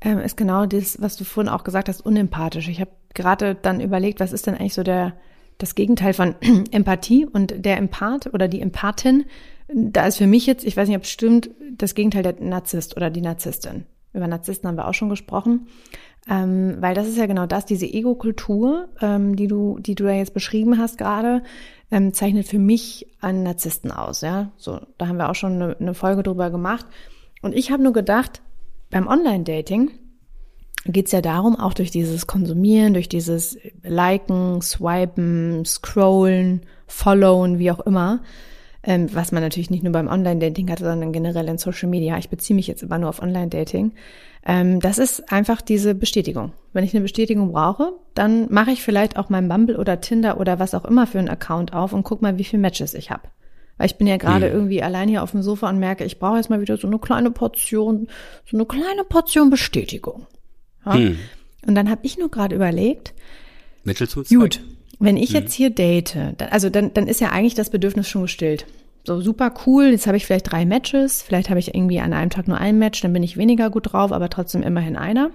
Speaker 1: ähm, ist genau das, was du vorhin auch gesagt hast, unempathisch. Ich habe gerade dann überlegt, was ist denn eigentlich so der das Gegenteil von Empathie und der Empath oder die Empathin. Da ist für mich jetzt, ich weiß nicht, ob es stimmt, das Gegenteil der Narzisst oder die Narzisstin. Über Narzissten haben wir auch schon gesprochen. Ähm, weil das ist ja genau das, diese Ego-Kultur, ähm, die du, die du da jetzt beschrieben hast gerade, ähm, zeichnet für mich einen Narzissten aus. Ja, so da haben wir auch schon eine, eine Folge drüber gemacht. Und ich habe nur gedacht, beim Online-Dating geht es ja darum, auch durch dieses Konsumieren, durch dieses Liken, Swipen, Scrollen, Followen, wie auch immer, ähm, was man natürlich nicht nur beim Online-Dating hat, sondern generell in Social Media. Ich beziehe mich jetzt immer nur auf Online-Dating. Ähm, das ist einfach diese Bestätigung. Wenn ich eine Bestätigung brauche, dann mache ich vielleicht auch mein Bumble oder Tinder oder was auch immer für einen Account auf und guck mal, wie viele Matches ich habe. Weil ich bin ja gerade hm. irgendwie allein hier auf dem Sofa und merke, ich brauche jetzt mal wieder so eine kleine Portion, so eine kleine Portion Bestätigung. Ja? Hm. Und dann habe ich nur gerade überlegt,
Speaker 2: Mittel zum
Speaker 1: Zweck. Gut, wenn ich hm. jetzt hier date, also dann, dann ist ja eigentlich das Bedürfnis schon gestillt. So super cool, jetzt habe ich vielleicht drei Matches, vielleicht habe ich irgendwie an einem Tag nur ein Match, dann bin ich weniger gut drauf, aber trotzdem immerhin einer.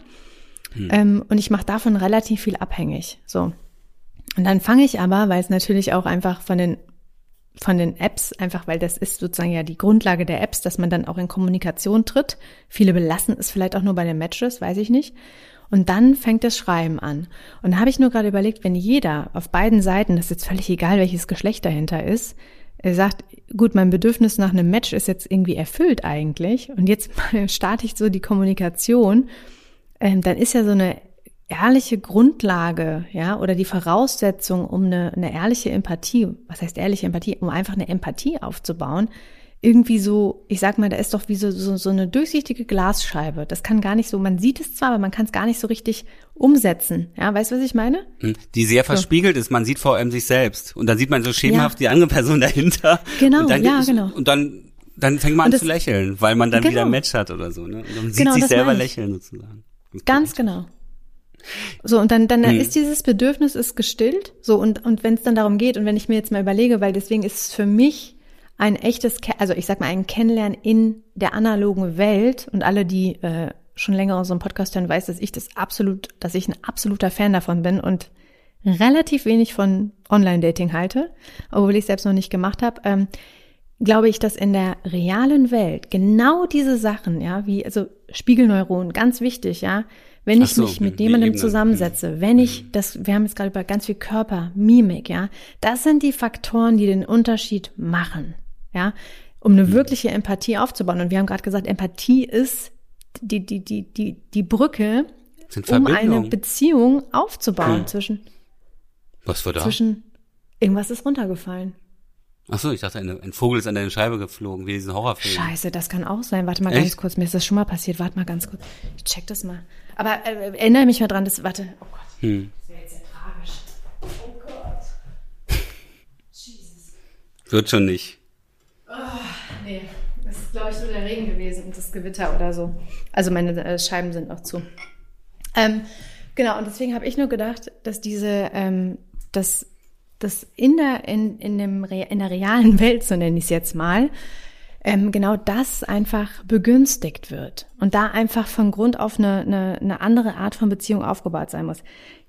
Speaker 1: Hm. Ähm, und ich mache davon relativ viel abhängig. So. Und dann fange ich aber, weil es natürlich auch einfach von den von den Apps, einfach weil das ist sozusagen ja die Grundlage der Apps, dass man dann auch in Kommunikation tritt. Viele belassen es vielleicht auch nur bei den Matches, weiß ich nicht. Und dann fängt das Schreiben an. Und da habe ich nur gerade überlegt, wenn jeder auf beiden Seiten, das ist jetzt völlig egal, welches Geschlecht dahinter ist, sagt, gut, mein Bedürfnis nach einem Match ist jetzt irgendwie erfüllt eigentlich und jetzt starte ich so die Kommunikation, ähm, dann ist ja so eine ehrliche Grundlage, ja, oder die Voraussetzung, um eine, eine ehrliche Empathie, was heißt ehrliche Empathie, um einfach eine Empathie aufzubauen, irgendwie so, ich sag mal, da ist doch wie so, so, so eine durchsichtige Glasscheibe. Das kann gar nicht so, man sieht es zwar, aber man kann es gar nicht so richtig umsetzen. Ja, weißt du, was ich meine?
Speaker 2: Hm, die sehr verspiegelt so. ist, man sieht vor allem sich selbst. Und dann sieht man so schemenhaft ja. die andere Person dahinter.
Speaker 1: Genau,
Speaker 2: und dann
Speaker 1: ja, genau.
Speaker 2: Und dann, dann fängt man an das, zu lächeln, weil man dann genau. wieder ein Match hat oder so. Ne? Und man sieht genau, sich selber lächeln sozusagen.
Speaker 1: Ganz genau. So, und dann, dann hm. ist dieses Bedürfnis ist gestillt. So, und, und wenn es dann darum geht, und wenn ich mir jetzt mal überlege, weil deswegen ist es für mich ein echtes, also ich sag mal, ein Kennenlernen in der analogen Welt und alle, die äh, schon länger unseren Podcast hören, weiß, dass ich das absolut, dass ich ein absoluter Fan davon bin und relativ wenig von Online-Dating halte, obwohl ich selbst noch nicht gemacht habe. Ähm, glaube ich, dass in der realen Welt genau diese Sachen, ja, wie also Spiegelneuronen, ganz wichtig, ja, wenn ich so, mich mit jemandem zusammensetze, wenn ich mhm. das, wir haben jetzt gerade über ganz viel Körper, Mimik, ja, das sind die Faktoren, die den Unterschied machen, ja, um eine mhm. wirkliche Empathie aufzubauen. Und wir haben gerade gesagt, Empathie ist die, die, die, die, die Brücke, um eine Beziehung aufzubauen hm. zwischen,
Speaker 2: was war da?
Speaker 1: Zwischen, Irgendwas ist runtergefallen.
Speaker 2: Ach so, ich dachte, ein, ein Vogel ist an deine Scheibe geflogen, wie diesen Horrorfilm.
Speaker 1: Scheiße, das kann auch sein. Warte mal Echt? ganz kurz, mir ist das schon mal passiert. Warte mal ganz kurz. Ich check das mal. Aber äh, erinnere mich mal dran, das, warte. Oh Gott. Hm. Das wäre jetzt sehr tragisch. Oh Gott.
Speaker 2: Jesus. Wird schon nicht.
Speaker 1: Oh, nee, das ist, glaube ich, nur der Regen gewesen und das Gewitter oder so. Also meine äh, Scheiben sind noch zu. Ähm, genau, und deswegen habe ich nur gedacht, dass diese, ähm, dass dass in der, in, in, dem, in der realen Welt, so nenne ich es jetzt mal, ähm, genau das einfach begünstigt wird und da einfach von Grund auf eine, eine, eine andere Art von Beziehung aufgebaut sein muss.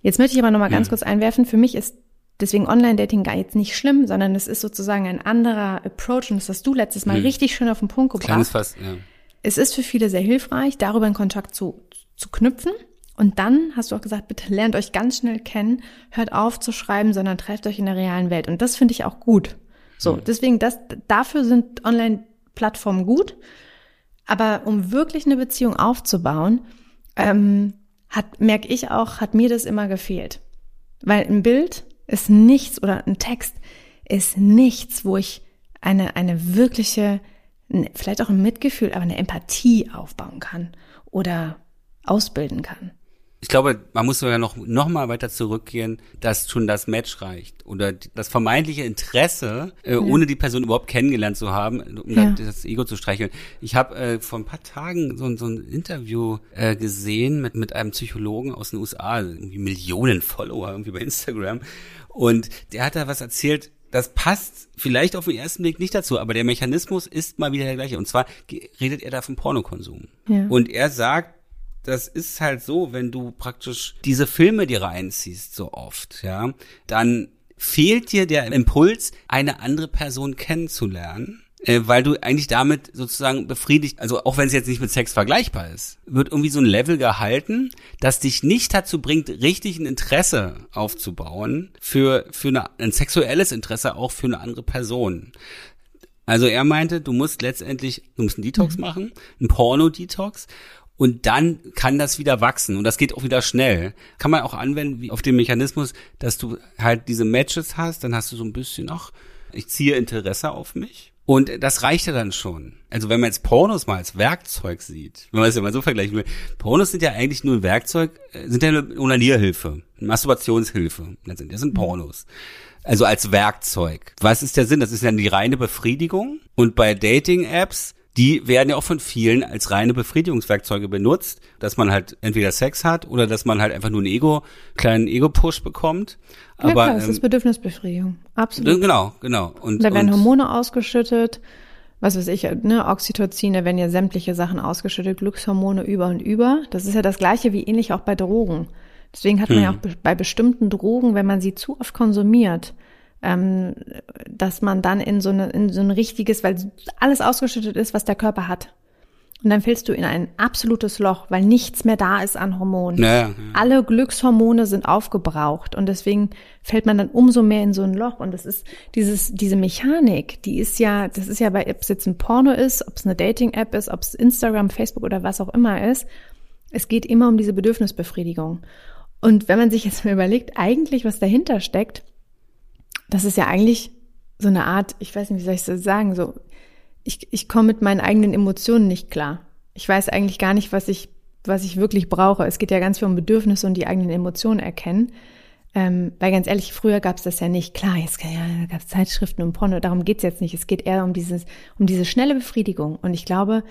Speaker 1: Jetzt möchte ich aber nochmal ganz mhm. kurz einwerfen, für mich ist deswegen Online-Dating gar jetzt nicht schlimm, sondern es ist sozusagen ein anderer Approach und das hast du letztes Mal mhm. richtig schön auf den Punkt gebracht. Kleines Fass, ja. Es ist für viele sehr hilfreich, darüber in Kontakt zu, zu knüpfen und dann hast du auch gesagt, bitte lernt euch ganz schnell kennen, hört auf zu schreiben, sondern trefft euch in der realen Welt. Und das finde ich auch gut. So, mhm. deswegen, das, dafür sind Online-Plattformen gut. Aber um wirklich eine Beziehung aufzubauen, ähm, hat, merke ich auch, hat mir das immer gefehlt. Weil ein Bild ist nichts oder ein Text ist nichts, wo ich eine, eine wirkliche, vielleicht auch ein Mitgefühl, aber eine Empathie aufbauen kann oder ausbilden kann
Speaker 2: ich glaube, man muss sogar noch, noch mal weiter zurückgehen, dass schon das Match reicht oder das vermeintliche Interesse, äh, ja. ohne die Person überhaupt kennengelernt zu haben, um ja. das Ego zu streicheln. Ich habe äh, vor ein paar Tagen so, so ein Interview äh, gesehen mit, mit einem Psychologen aus den USA, irgendwie Millionen Follower irgendwie bei Instagram und der hat da was erzählt, das passt vielleicht auf den ersten Blick nicht dazu, aber der Mechanismus ist mal wieder der gleiche. Und zwar redet er da vom Pornokonsum. Ja. Und er sagt, das ist halt so, wenn du praktisch diese Filme dir reinziehst so oft, ja, dann fehlt dir der Impuls, eine andere Person kennenzulernen äh, weil du eigentlich damit sozusagen befriedigt, also auch wenn es jetzt nicht mit Sex vergleichbar ist, wird irgendwie so ein Level gehalten, das dich nicht dazu bringt, richtig ein Interesse aufzubauen für, für eine, ein sexuelles Interesse auch für eine andere Person. Also er meinte, du musst letztendlich, du musst einen Detox mhm. machen, einen Porno-Detox und dann kann das wieder wachsen und das geht auch wieder schnell. Kann man auch anwenden wie auf den Mechanismus, dass du halt diese Matches hast, dann hast du so ein bisschen, ach, ich ziehe Interesse auf mich. Und das reicht ja dann schon. Also wenn man jetzt Pornos mal als Werkzeug sieht, wenn man es ja mal so vergleichen will, Pornos sind ja eigentlich nur ein Werkzeug, äh, sind ja eine Onanierhilfe, Masturbationshilfe. Das sind, das sind Pornos. Also als Werkzeug. Was ist der Sinn? Das ist ja die reine Befriedigung. Und bei Dating-Apps die werden ja auch von vielen als reine Befriedigungswerkzeuge benutzt, dass man halt entweder Sex hat oder dass man halt einfach nur einen Ego, kleinen Ego-Push bekommt.
Speaker 1: Aber, ja klar, das ähm, ist Bedürfnisbefriedigung. Absolut.
Speaker 2: Genau, genau.
Speaker 1: Und, da werden und, Hormone ausgeschüttet, was weiß ich, ne, Oxytocin, da werden ja sämtliche Sachen ausgeschüttet, Glückshormone über und über. Das ist ja das gleiche wie ähnlich auch bei Drogen. Deswegen hat man hm. ja auch bei bestimmten Drogen, wenn man sie zu oft konsumiert, ähm, dass man dann in so, eine, in so ein richtiges, weil alles ausgeschüttet ist, was der Körper hat. Und dann fällst du in ein absolutes Loch, weil nichts mehr da ist an Hormonen. Ja, ja. Alle Glückshormone sind aufgebraucht und deswegen fällt man dann umso mehr in so ein Loch. Und das ist dieses, diese Mechanik, die ist ja, das ist ja bei, ob es jetzt ein Porno ist, ob es eine Dating-App ist, ob es Instagram, Facebook oder was auch immer ist. Es geht immer um diese Bedürfnisbefriedigung. Und wenn man sich jetzt mal überlegt, eigentlich was dahinter steckt, das ist ja eigentlich so eine Art, ich weiß nicht, wie soll ich das sagen, so, ich, ich komme mit meinen eigenen Emotionen nicht klar. Ich weiß eigentlich gar nicht, was ich, was ich wirklich brauche. Es geht ja ganz viel um Bedürfnisse und die eigenen Emotionen erkennen. Ähm, weil ganz ehrlich, früher gab es das ja nicht. Klar, jetzt ja, gab es Zeitschriften und Porno, darum geht's jetzt nicht. Es geht eher um dieses, um diese schnelle Befriedigung. Und ich glaube,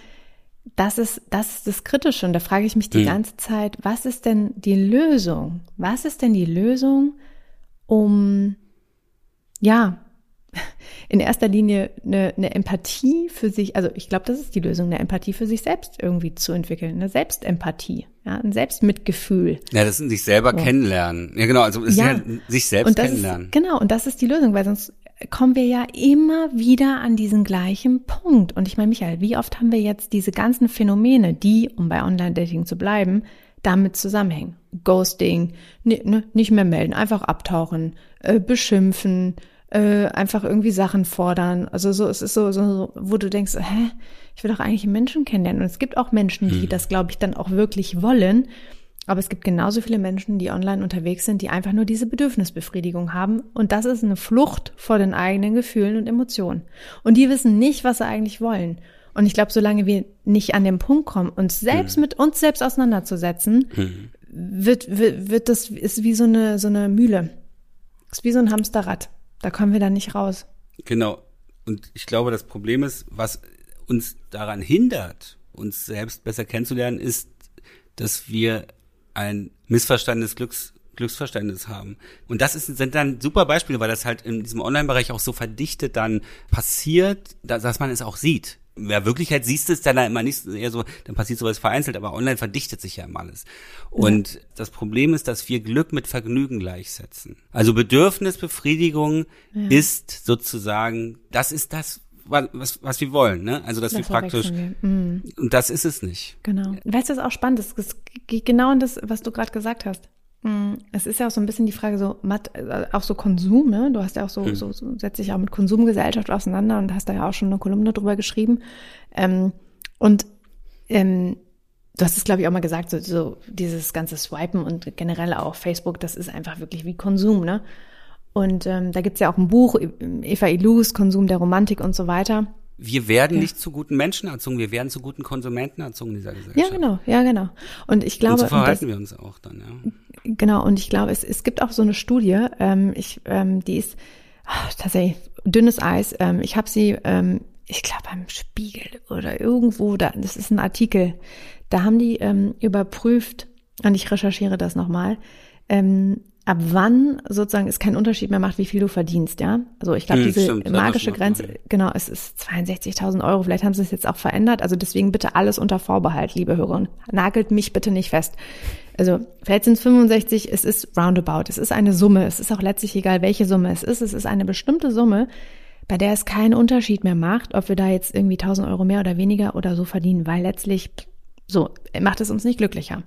Speaker 1: das ist, das ist das Kritische. Und da frage ich mich die mhm. ganze Zeit, was ist denn die Lösung? Was ist denn die Lösung, um ja, in erster Linie eine, eine Empathie für sich, also ich glaube, das ist die Lösung, eine Empathie für sich selbst irgendwie zu entwickeln, eine Selbstempathie, ja, ein Selbstmitgefühl.
Speaker 2: Ja, das ist sich selber so. kennenlernen. Ja, genau, also es ja. ist ja sich selbst kennenlernen.
Speaker 1: Ist, genau, und das ist die Lösung, weil sonst kommen wir ja immer wieder an diesen gleichen Punkt. Und ich meine, Michael, wie oft haben wir jetzt diese ganzen Phänomene, die, um bei Online-Dating zu bleiben, damit zusammenhängen? Ghosting, ne, nicht mehr melden, einfach abtauchen, äh, beschimpfen, äh, einfach irgendwie Sachen fordern. Also so, es ist so, so, wo du denkst, hä, ich will doch eigentlich einen Menschen kennenlernen. Und es gibt auch Menschen, die mhm. das, glaube ich, dann auch wirklich wollen. Aber es gibt genauso viele Menschen, die online unterwegs sind, die einfach nur diese Bedürfnisbefriedigung haben. Und das ist eine Flucht vor den eigenen Gefühlen und Emotionen. Und die wissen nicht, was sie eigentlich wollen. Und ich glaube, solange wir nicht an den Punkt kommen, uns selbst hm. mit uns selbst auseinanderzusetzen, hm. wird, wird, wird das, ist wie so eine, so eine Mühle. Ist wie so ein Hamsterrad. Da kommen wir dann nicht raus.
Speaker 2: Genau. Und ich glaube, das Problem ist, was uns daran hindert, uns selbst besser kennenzulernen, ist, dass wir ein missverstandenes Glücks Glücksverständnis haben. Und das ist, sind dann super Beispiele, weil das halt in diesem Online-Bereich auch so verdichtet dann passiert, dass man es auch sieht. In der Wirklichkeit siehst du es dann immer nicht eher so, dann passiert sowas vereinzelt, aber online verdichtet sich ja immer alles. Und ja. das Problem ist, dass wir Glück mit Vergnügen gleichsetzen. Also Bedürfnisbefriedigung ja. ist sozusagen, das ist das, was, was wir wollen, ne? Also dass das wir praktisch. Mhm. und das ist es nicht.
Speaker 1: Genau. Weißt du, was auch spannend ist? Es geht genau in das, was du gerade gesagt hast. Mhm. Es ist ja auch so ein bisschen die Frage so, äh, auch so Konsum, ne? Du hast ja auch so, mhm. so, so setzt dich auch mit Konsumgesellschaft auseinander und hast da ja auch schon eine Kolumne drüber geschrieben. Ähm, und ähm, du hast es, glaube ich, auch mal gesagt, so, so dieses ganze Swipen und generell auch Facebook, das ist einfach wirklich wie Konsum, ne? Und ähm, da gibt's ja auch ein Buch, Eva Ilus, Konsum der Romantik und so weiter.
Speaker 2: Wir werden ja. nicht zu guten Menschen erzogen, wir werden zu guten Konsumenten erzogen in dieser Gesellschaft.
Speaker 1: Ja, genau, ja, genau. Und ich glaube. Und
Speaker 2: so verhalten das, wir uns auch dann, ja.
Speaker 1: Genau, und ich glaube, es, es gibt auch so eine Studie, ähm, ich, ähm, die ist oh, tatsächlich dünnes Eis. Ähm, ich habe sie, ähm, ich glaube, beim Spiegel oder irgendwo, da, das ist ein Artikel, da haben die ähm, überprüft, und ich recherchiere das nochmal, ähm, ab wann sozusagen es keinen Unterschied mehr macht, wie viel du verdienst, ja? Also ich glaube, hm, diese stimmt, magische Grenze, genau, es ist 62.000 Euro. Vielleicht haben sie es jetzt auch verändert. Also deswegen bitte alles unter Vorbehalt, liebe Hörer. Nagelt mich bitte nicht fest. Also vielleicht sind es 65, es ist roundabout, es ist eine Summe. Es ist auch letztlich egal, welche Summe es ist. Es ist eine bestimmte Summe, bei der es keinen Unterschied mehr macht, ob wir da jetzt irgendwie 1000 Euro mehr oder weniger oder so verdienen, weil letztlich so macht es uns nicht glücklicher.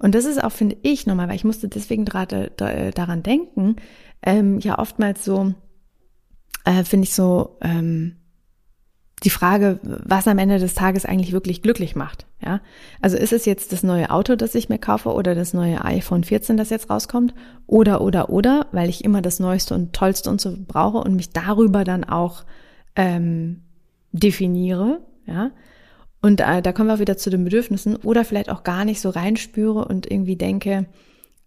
Speaker 1: Und das ist auch, finde ich, nochmal, weil ich musste deswegen gerade äh, daran denken, ähm, ja oftmals so, äh, finde ich so, ähm, die Frage, was am Ende des Tages eigentlich wirklich glücklich macht. Ja, also ist es jetzt das neue Auto, das ich mir kaufe, oder das neue iPhone 14, das jetzt rauskommt, oder oder oder, weil ich immer das Neueste und Tollste und so brauche und mich darüber dann auch ähm, definiere. Ja, und äh, da kommen wir wieder zu den Bedürfnissen oder vielleicht auch gar nicht so reinspüre und irgendwie denke,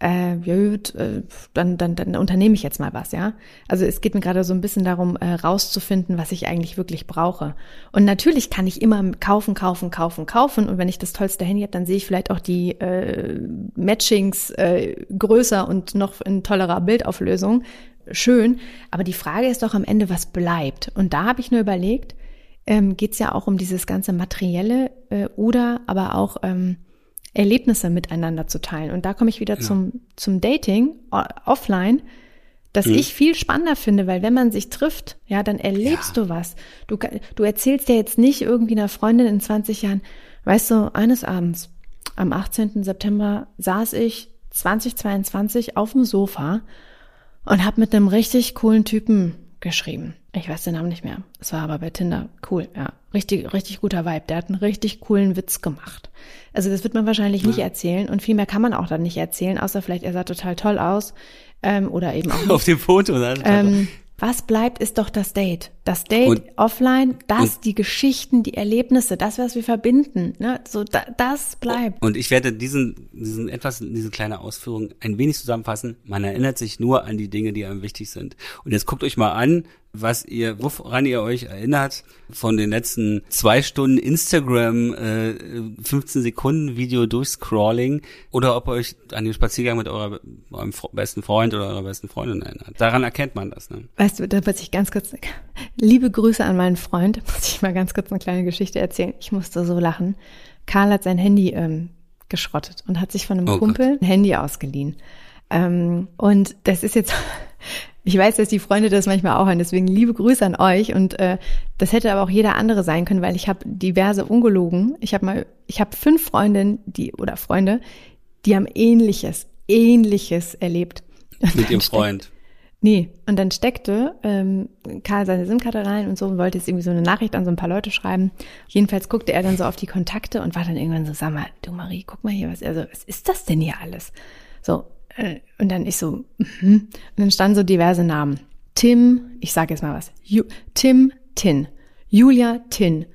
Speaker 1: äh, ja gut, äh, dann, dann, dann unternehme ich jetzt mal was, ja. Also es geht mir gerade so ein bisschen darum, äh, rauszufinden, was ich eigentlich wirklich brauche. Und natürlich kann ich immer kaufen, kaufen, kaufen, kaufen. Und wenn ich das tollste Handy habe, dann sehe ich vielleicht auch die äh, Matchings äh, größer und noch in tollerer Bildauflösung. Schön. Aber die Frage ist doch am Ende, was bleibt. Und da habe ich nur überlegt, ähm, geht es ja auch um dieses ganze Materielle äh, oder aber auch ähm, Erlebnisse miteinander zu teilen. Und da komme ich wieder ja. zum, zum Dating offline, das hm. ich viel spannender finde, weil wenn man sich trifft, ja, dann erlebst ja. du was. Du, du erzählst ja jetzt nicht irgendwie einer Freundin in 20 Jahren, weißt du, eines Abends, am 18. September saß ich 2022 auf dem Sofa und habe mit einem richtig coolen Typen geschrieben. Ich weiß den Namen nicht mehr. Es war aber bei Tinder cool, ja. Richtig, richtig guter Vibe. Der hat einen richtig coolen Witz gemacht. Also das wird man wahrscheinlich ja. nicht erzählen und viel mehr kann man auch dann nicht erzählen, außer vielleicht er sah total toll aus ähm, oder eben auch nicht.
Speaker 2: Auf dem Foto.
Speaker 1: Ähm, was bleibt, ist doch das Date. Das Date und, offline, das, die Geschichten, die Erlebnisse, das, was wir verbinden, ne? so da, das bleibt.
Speaker 2: Und ich werde diesen, diesen etwas, diese kleine Ausführung ein wenig zusammenfassen. Man erinnert sich nur an die Dinge, die einem wichtig sind. Und jetzt guckt euch mal an, was ihr, woran ihr euch erinnert von den letzten zwei Stunden Instagram äh, 15 Sekunden Video durchscrolling oder ob ihr euch an den Spaziergang mit eurer, eurem besten Freund oder eurer besten Freundin erinnert. Daran erkennt man das. Ne?
Speaker 1: Weißt du, da muss ich ganz kurz, liebe Grüße an meinen Freund, muss ich mal ganz kurz eine kleine Geschichte erzählen. Ich musste so lachen. Karl hat sein Handy ähm, geschrottet und hat sich von einem oh Kumpel Gott. ein Handy ausgeliehen. Ähm, und das ist jetzt ich weiß, dass die Freunde das manchmal auch haben, deswegen liebe Grüße an euch. Und äh, das hätte aber auch jeder andere sein können, weil ich habe diverse ungelogen. Ich habe mal, ich habe fünf Freundinnen, die oder Freunde, die haben ähnliches, ähnliches erlebt.
Speaker 2: Mit ihrem Freund.
Speaker 1: Nee, und dann steckte ähm, Karl seine SIM-Karte rein und so und wollte jetzt irgendwie so eine Nachricht an so ein paar Leute schreiben. Jedenfalls guckte er dann so auf die Kontakte und war dann irgendwann so, sag mal, du Marie, guck mal hier, was, also, was ist das denn hier alles? So, und dann ich so, mhm. und dann standen so diverse Namen. Tim, ich sage jetzt mal was, Ju Tim Tin, Julia Tin,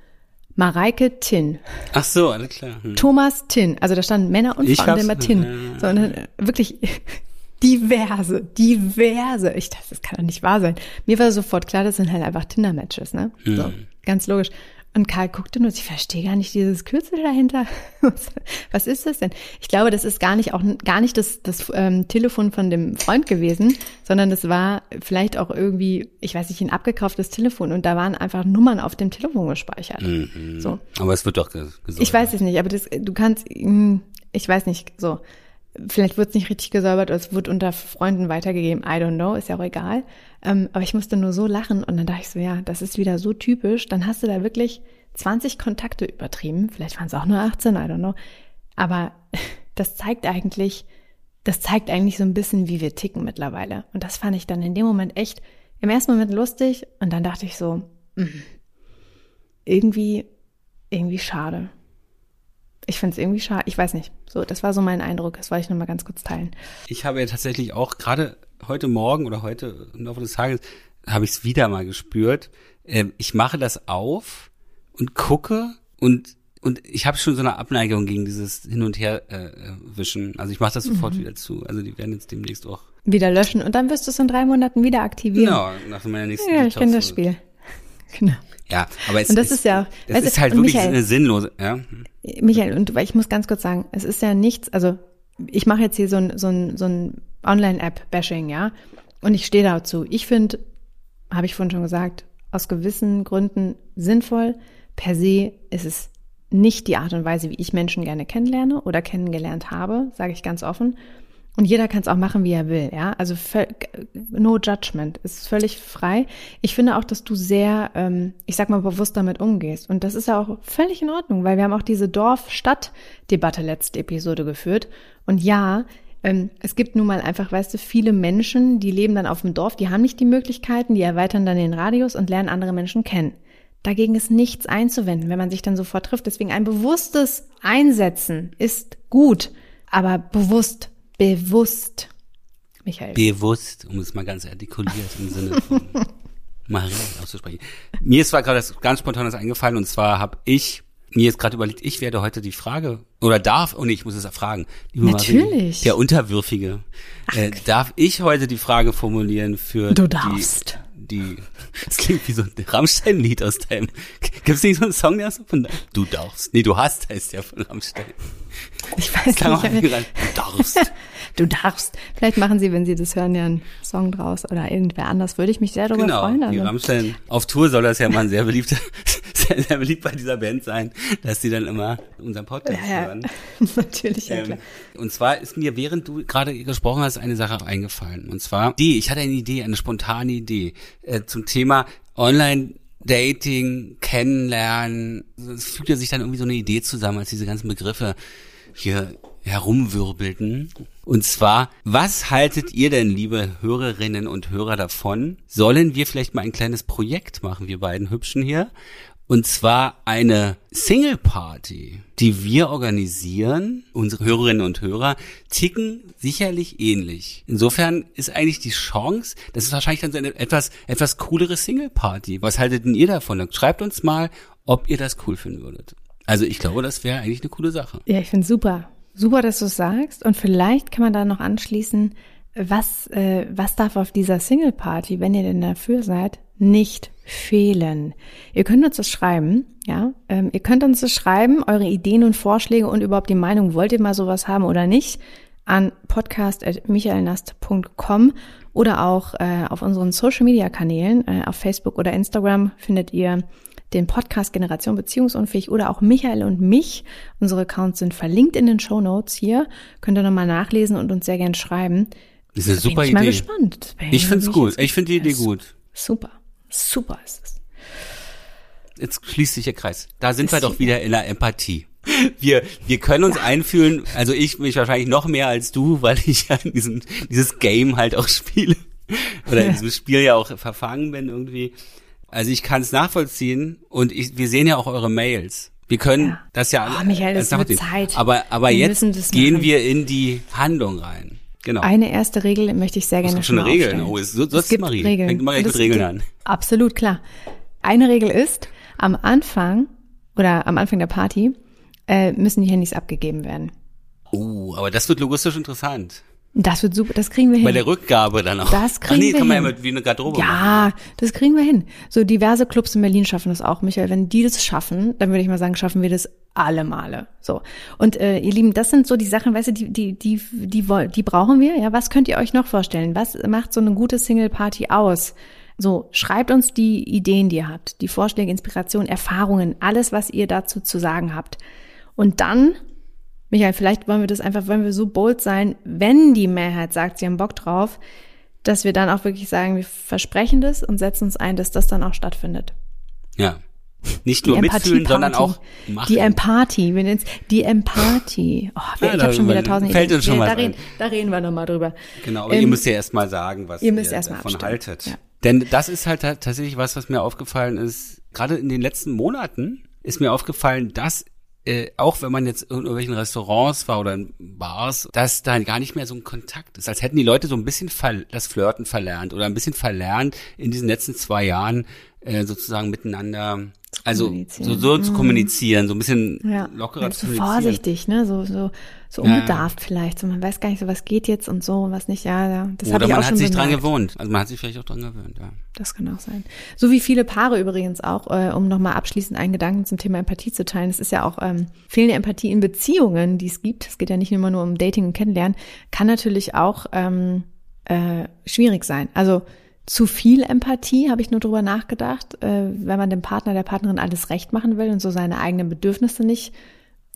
Speaker 1: Mareike Tin.
Speaker 2: Ach so, alles klar.
Speaker 1: Hm. Thomas Tin. Also da standen Männer und Frauen immer Tin. So, und dann, äh, wirklich diverse, diverse. Ich dachte, das kann doch nicht wahr sein. Mir war sofort klar, das sind halt einfach Tinder-Matches, ne? Hm. So, ganz logisch. Und Karl guckte nur, ich verstehe gar nicht dieses Kürzel dahinter. Was ist das denn? Ich glaube, das ist gar nicht auch gar nicht das, das ähm, Telefon von dem Freund gewesen, sondern das war vielleicht auch irgendwie, ich weiß nicht, ein abgekauftes Telefon und da waren einfach Nummern auf dem Telefon gespeichert. Mhm. So.
Speaker 2: Aber es wird doch gesagt.
Speaker 1: Ich weiß es nicht, aber das, du kannst, hm, ich weiß nicht, so vielleicht wird es nicht richtig gesäubert oder es wird unter Freunden weitergegeben. I don't know, ist ja auch egal. Ähm, aber ich musste nur so lachen und dann dachte ich so, ja, das ist wieder so typisch. Dann hast du da wirklich 20 Kontakte übertrieben. Vielleicht waren es auch nur 18, I don't know. Aber das zeigt eigentlich, das zeigt eigentlich so ein bisschen, wie wir ticken mittlerweile. Und das fand ich dann in dem Moment echt im ersten Moment lustig und dann dachte ich so, mh, irgendwie, irgendwie schade. Ich finde es irgendwie schade. Ich weiß nicht. So, das war so mein Eindruck. Das wollte ich nur mal ganz kurz teilen.
Speaker 2: Ich habe ja tatsächlich auch gerade heute Morgen oder heute im Laufe des Tages habe ich es wieder mal gespürt. Ähm, ich mache das auf und gucke und und ich habe schon so eine Abneigung gegen dieses Hin und Her äh, wischen. Also ich mache das sofort mhm. wieder zu. Also die werden jetzt demnächst auch
Speaker 1: wieder löschen und dann wirst du es in drei Monaten wieder aktivieren.
Speaker 2: Genau, nach meiner nächsten
Speaker 1: Ja, ich kenne das Spiel. Genau.
Speaker 2: Ja, aber es
Speaker 1: und das ist, ist ja,
Speaker 2: das weißt ist halt wirklich Michael, eine sinnlose. Ja.
Speaker 1: Michael, und ich muss ganz kurz sagen, es ist ja nichts. Also ich mache jetzt hier so ein so ein so ein Online-App-Bashing, ja, und ich stehe dazu. Ich finde, habe ich vorhin schon gesagt, aus gewissen Gründen sinnvoll. Per se ist es nicht die Art und Weise, wie ich Menschen gerne kennenlerne oder kennengelernt habe, sage ich ganz offen. Und jeder kann es auch machen, wie er will, ja. Also no judgment, ist völlig frei. Ich finde auch, dass du sehr, ähm, ich sag mal, bewusst damit umgehst. Und das ist ja auch völlig in Ordnung, weil wir haben auch diese Dorf-Stadt-Debatte letzte Episode geführt. Und ja, ähm, es gibt nun mal einfach, weißt du, viele Menschen, die leben dann auf dem Dorf, die haben nicht die Möglichkeiten, die erweitern dann den Radius und lernen andere Menschen kennen. Dagegen ist nichts einzuwenden, wenn man sich dann sofort trifft. Deswegen ein bewusstes Einsetzen ist gut, aber bewusst Bewusst.
Speaker 2: Michael. Bewusst, um es mal ganz artikuliert im Sinne von Marie auszusprechen. Mir ist zwar gerade das ganz spontanes eingefallen und zwar habe ich mir jetzt gerade überlegt, ich werde heute die Frage oder darf, oh nee, ich muss es erfragen.
Speaker 1: Liebe Natürlich.
Speaker 2: Marie, der Unterwürfige. Äh, darf ich heute die Frage formulieren für
Speaker 1: Du darfst.
Speaker 2: Die, das klingt wie so ein Rammstein-Lied aus deinem. Gibt es nicht so einen Song, der so von Du darfst. Nee, du hast heißt ja von Rammstein.
Speaker 1: Ich weiß nicht.
Speaker 2: du darfst.
Speaker 1: du darfst. Vielleicht machen sie, wenn sie das hören, ja einen Song draus oder irgendwer anders. Würde ich mich sehr darüber
Speaker 2: genau,
Speaker 1: freuen.
Speaker 2: Also. Die Rammstein. Auf Tour soll das ja mal ein sehr beliebter, sehr, sehr beliebt bei dieser Band sein, dass sie dann immer unseren Podcast ja, hören.
Speaker 1: Natürlich, ja ähm, klar.
Speaker 2: Und zwar ist mir, während du gerade gesprochen hast, eine Sache eingefallen. Und zwar die, ich hatte eine Idee, eine spontane Idee äh, zum Thema Online Dating, Kennenlernen. Es fügt ja sich dann irgendwie so eine Idee zusammen, als diese ganzen Begriffe hier herumwirbelten. Und zwar, was haltet ihr denn, liebe Hörerinnen und Hörer, davon? Sollen wir vielleicht mal ein kleines Projekt machen, wir beiden Hübschen hier? Und zwar eine Single Party, die wir organisieren. Unsere Hörerinnen und Hörer ticken sicherlich ähnlich. Insofern ist eigentlich die Chance, das ist wahrscheinlich dann so eine etwas, etwas coolere Single Party. Was haltet denn ihr davon? Schreibt uns mal, ob ihr das cool finden würdet. Also ich glaube, das wäre eigentlich eine coole Sache.
Speaker 1: Ja, ich finde super. Super, dass du es sagst. Und vielleicht kann man da noch anschließen, was, äh, was darf auf dieser Single Party, wenn ihr denn dafür seid, nicht fehlen. Ihr könnt uns das schreiben, ja. Ähm, ihr könnt uns das schreiben, eure Ideen und Vorschläge und überhaupt die Meinung, wollt ihr mal sowas haben oder nicht, an podcast.michaelnast.com oder auch äh, auf unseren Social Media Kanälen, äh, auf Facebook oder Instagram findet ihr den Podcast Generation Beziehungsunfähig oder auch Michael und mich. Unsere Accounts sind verlinkt in den Show Notes hier. Könnt ihr nochmal nachlesen und uns sehr gern schreiben.
Speaker 2: Das ist eine super
Speaker 1: bin
Speaker 2: ich Idee.
Speaker 1: mal gespannt.
Speaker 2: Ich finde es gut. Ich finde die Idee gut.
Speaker 1: Super. Super ist es.
Speaker 2: Jetzt schließt sich der Kreis. Da sind wir doch wieder in der Empathie. Wir, wir können uns ja. einfühlen, also ich mich wahrscheinlich noch mehr als du, weil ich ja diesen, dieses Game halt auch spiele. oder in diesem Spiel ja auch verfangen bin irgendwie. Also ich kann es nachvollziehen und ich, wir sehen ja auch eure Mails. Wir können ja. das ja
Speaker 1: oh, Michael, das wird Zeit.
Speaker 2: Aber, aber wir jetzt gehen wir in die Handlung rein.
Speaker 1: Genau. Eine erste Regel möchte ich sehr gerne
Speaker 2: schon eine Regel. Oh, ist, so, so es gibt Marie. Regeln. Fängt mal gleich mit Regeln an.
Speaker 1: Absolut klar. Eine Regel ist, am Anfang oder am Anfang der Party äh, müssen die Handys abgegeben werden.
Speaker 2: Oh, aber das wird logistisch interessant.
Speaker 1: Das wird super, das kriegen wir hin.
Speaker 2: Bei der Rückgabe dann auch.
Speaker 1: Das kriegen Ach nee, wir kann man
Speaker 2: hin. ja wie eine Garderobe
Speaker 1: Ja, machen. das kriegen wir hin. So diverse Clubs in Berlin schaffen das auch, Michael. Wenn die das schaffen, dann würde ich mal sagen, schaffen wir das alle Male. So. Und äh, ihr Lieben, das sind so die Sachen, weißt du, die die die die, die, die brauchen wir. Ja, was könnt ihr euch noch vorstellen? Was macht so eine gute Single Party aus? So, schreibt uns die Ideen, die ihr habt, die Vorschläge, Inspiration, Erfahrungen, alles, was ihr dazu zu sagen habt. Und dann Michael, vielleicht wollen wir das einfach, wollen wir so bold sein, wenn die Mehrheit sagt, sie haben Bock drauf, dass wir dann auch wirklich sagen, wir versprechen das und setzen uns ein, dass das dann auch stattfindet.
Speaker 2: Ja. Nicht nur mitfühlen, sondern auch
Speaker 1: machen. Die Empathie, wir nennen es die Empathie. Oh, ja, ich habe schon wieder tausend
Speaker 2: fällt Ideen. Uns schon
Speaker 1: ja,
Speaker 2: da,
Speaker 1: reden, da reden wir nochmal drüber.
Speaker 2: Genau, aber ähm, ihr müsst ja erstmal sagen, was ihr, müsst ihr davon abstimmen. haltet. Ja. Denn das ist halt tatsächlich was, was mir aufgefallen ist. Gerade in den letzten Monaten ist mir aufgefallen, dass äh, auch wenn man jetzt in irgendwelchen Restaurants war oder in Bars, dass da gar nicht mehr so ein Kontakt ist. Als hätten die Leute so ein bisschen das Flirten verlernt oder ein bisschen verlernt in diesen letzten zwei Jahren äh, sozusagen miteinander also so, so zu mhm. kommunizieren, so ein bisschen ja. lockerer
Speaker 1: zu kommunizieren. vorsichtig, ne? So, so, so unbedarft ja. vielleicht. So, man weiß gar nicht so, was geht jetzt und so, was nicht. Ja, ja.
Speaker 2: Das Oder man hat sich bemerkt. dran gewohnt. Also man hat sich vielleicht auch dran gewöhnt, ja.
Speaker 1: Das kann auch sein. So wie viele Paare übrigens auch, äh, um nochmal abschließend einen Gedanken zum Thema Empathie zu teilen. Es ist ja auch ähm, fehlende Empathie in Beziehungen, die es gibt. Es geht ja nicht immer nur um Dating und Kennenlernen. Kann natürlich auch ähm, äh, schwierig sein. Also zu viel Empathie, habe ich nur drüber nachgedacht, äh, wenn man dem Partner, der Partnerin alles recht machen will und so seine eigenen Bedürfnisse nicht,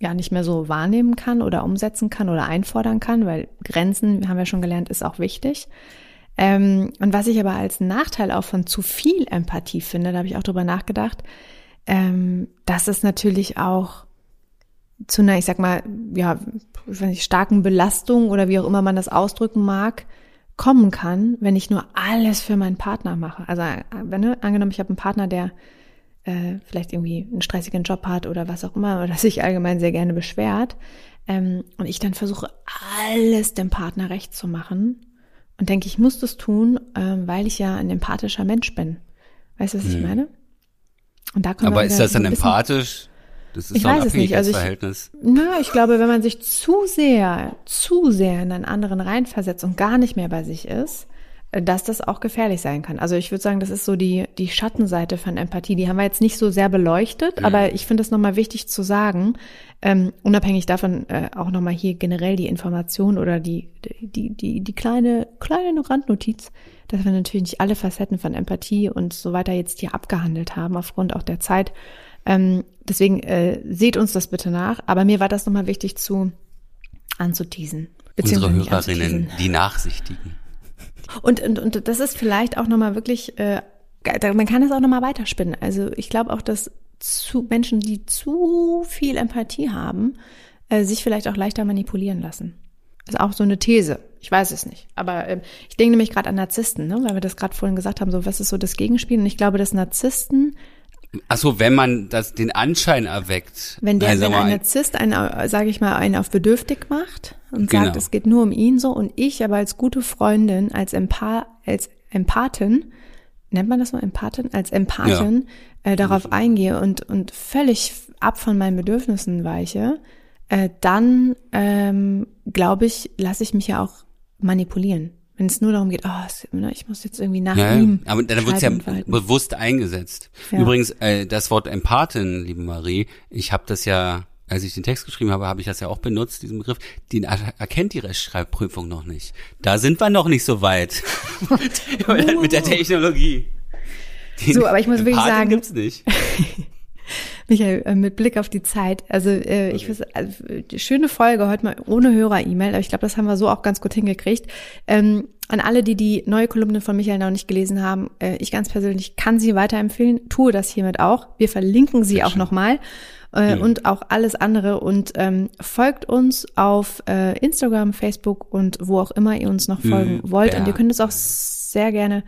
Speaker 1: ja, nicht mehr so wahrnehmen kann oder umsetzen kann oder einfordern kann, weil Grenzen, haben wir schon gelernt, ist auch wichtig. Ähm, und was ich aber als Nachteil auch von zu viel Empathie finde, da habe ich auch drüber nachgedacht, ähm, dass es natürlich auch zu einer, ich sag mal, ja, ich nicht, starken Belastung oder wie auch immer man das ausdrücken mag, kommen kann, wenn ich nur alles für meinen Partner mache. Also wenn ne, angenommen, ich habe einen Partner, der äh, vielleicht irgendwie einen stressigen Job hat oder was auch immer, oder sich allgemein sehr gerne beschwert, ähm, und ich dann versuche, alles dem Partner recht zu machen und denke, ich muss das tun, ähm, weil ich ja ein empathischer Mensch bin. Weißt du, was hm. ich meine?
Speaker 2: Und da Aber ist das dann empathisch? Das ist
Speaker 1: ich weiß es nicht. Also ich, na, ich glaube, wenn man sich zu sehr, zu sehr in einen anderen reinversetzt und gar nicht mehr bei sich ist, äh, dass das auch gefährlich sein kann. Also ich würde sagen, das ist so die, die Schattenseite von Empathie. Die haben wir jetzt nicht so sehr beleuchtet, mhm. aber ich finde es nochmal wichtig zu sagen, ähm, unabhängig davon äh, auch nochmal hier generell die Information oder die, die, die, die kleine, kleine Randnotiz, dass wir natürlich nicht alle Facetten von Empathie und so weiter jetzt hier abgehandelt haben, aufgrund auch der Zeit. Ähm, deswegen äh, seht uns das bitte nach. Aber mir war das nochmal wichtig zu anzuteasen.
Speaker 2: Unsere Hörerinnen, die Nachsichtigen.
Speaker 1: Und, und, und das ist vielleicht auch nochmal wirklich, äh, man kann es auch nochmal weiterspinnen. Also ich glaube auch, dass zu Menschen, die zu viel Empathie haben, äh, sich vielleicht auch leichter manipulieren lassen. Das ist auch so eine These. Ich weiß es nicht. Aber äh, ich denke nämlich gerade an Narzissten, ne? weil wir das gerade vorhin gesagt haben, so was ist so das Gegenspiel. Und ich glaube, dass Narzissten
Speaker 2: Ach so, wenn man das den Anschein erweckt.
Speaker 1: Wenn der also wenn ein Narzisst einen, sage ich mal, einen auf bedürftig macht und genau. sagt, es geht nur um ihn so und ich aber als gute Freundin, als Empath, als Empathin, nennt man das so Empathin, als Empathin ja. äh, darauf eingehe und und völlig ab von meinen Bedürfnissen weiche, äh, dann ähm, glaube ich, lasse ich mich ja auch manipulieren. Wenn es nur darum geht, oh, ich muss jetzt irgendwie nach ja, ihm.
Speaker 2: Aber dann wird es ja bewusst eingesetzt. Ja. Übrigens, äh, das Wort Empathin, liebe Marie, ich habe das ja, als ich den Text geschrieben habe, habe ich das ja auch benutzt, diesen Begriff. Den erkennt die Rechtschreibprüfung noch nicht. Da sind wir noch nicht so weit mit der Technologie.
Speaker 1: Den so, aber ich muss Empathin wirklich sagen,
Speaker 2: gibt's nicht.
Speaker 1: Michael, äh, mit Blick auf die Zeit, also äh, ich weiß, also, schöne Folge heute mal ohne Hörer-E-Mail, aber ich glaube, das haben wir so auch ganz gut hingekriegt. Ähm, An alle, die die neue Kolumne von Michael noch nicht gelesen haben, äh, ich ganz persönlich kann sie weiterempfehlen, tue das hiermit auch. Wir verlinken sie Sehr auch nochmal äh, ja. und auch alles andere und ähm, folgt uns auf äh, Instagram, Facebook und wo auch immer ihr uns noch folgen mhm, wollt. Und ihr könnt es auch sehr gerne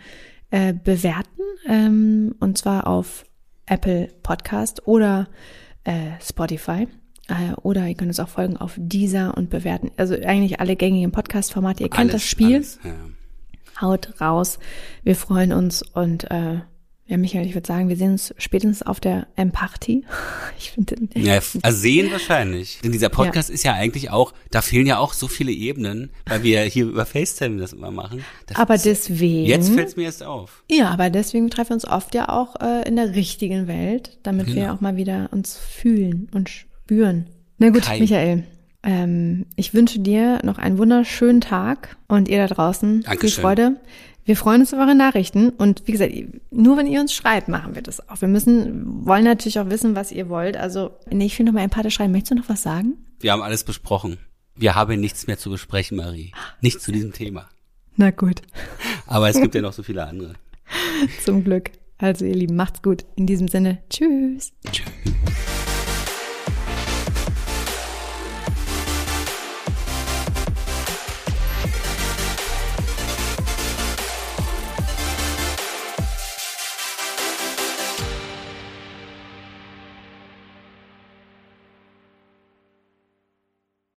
Speaker 1: äh, bewerten ähm, und zwar auf Apple Podcast oder äh, Spotify. Äh, oder ihr könnt uns auch folgen auf dieser und bewerten. Also eigentlich alle gängigen Podcast-Formate. Ihr kennt alles, das Spiel. Alles, ja. Haut raus. Wir freuen uns und äh, ja, Michael, ich würde sagen, wir sehen uns spätestens auf der Empathie.
Speaker 2: Ich finde ja, also sehen wahrscheinlich. Denn dieser Podcast ja. ist ja eigentlich auch, da fehlen ja auch so viele Ebenen, weil wir hier über FaceTime das immer machen. Das
Speaker 1: aber deswegen.
Speaker 2: Jetzt fällt es mir erst auf.
Speaker 1: Ja, aber deswegen treffen wir uns oft ja auch äh, in der richtigen Welt, damit genau. wir auch mal wieder uns fühlen und spüren. Na gut, Kai. Michael. Ähm, ich wünsche dir noch einen wunderschönen Tag und ihr da draußen Dankeschön. viel Freude. Wir freuen uns auf eure Nachrichten und wie gesagt, nur wenn ihr uns schreibt, machen wir das auch. Wir müssen, wollen natürlich auch wissen, was ihr wollt. Also, nee, ich will noch mal empathisch schreiben. Möchtest du noch was sagen?
Speaker 2: Wir haben alles besprochen. Wir haben nichts mehr zu besprechen, Marie. Nicht zu diesem Thema.
Speaker 1: Na gut.
Speaker 2: Aber es gibt ja noch so viele andere.
Speaker 1: Zum Glück. Also ihr Lieben, macht's gut. In diesem Sinne, tschüss. Tschüss.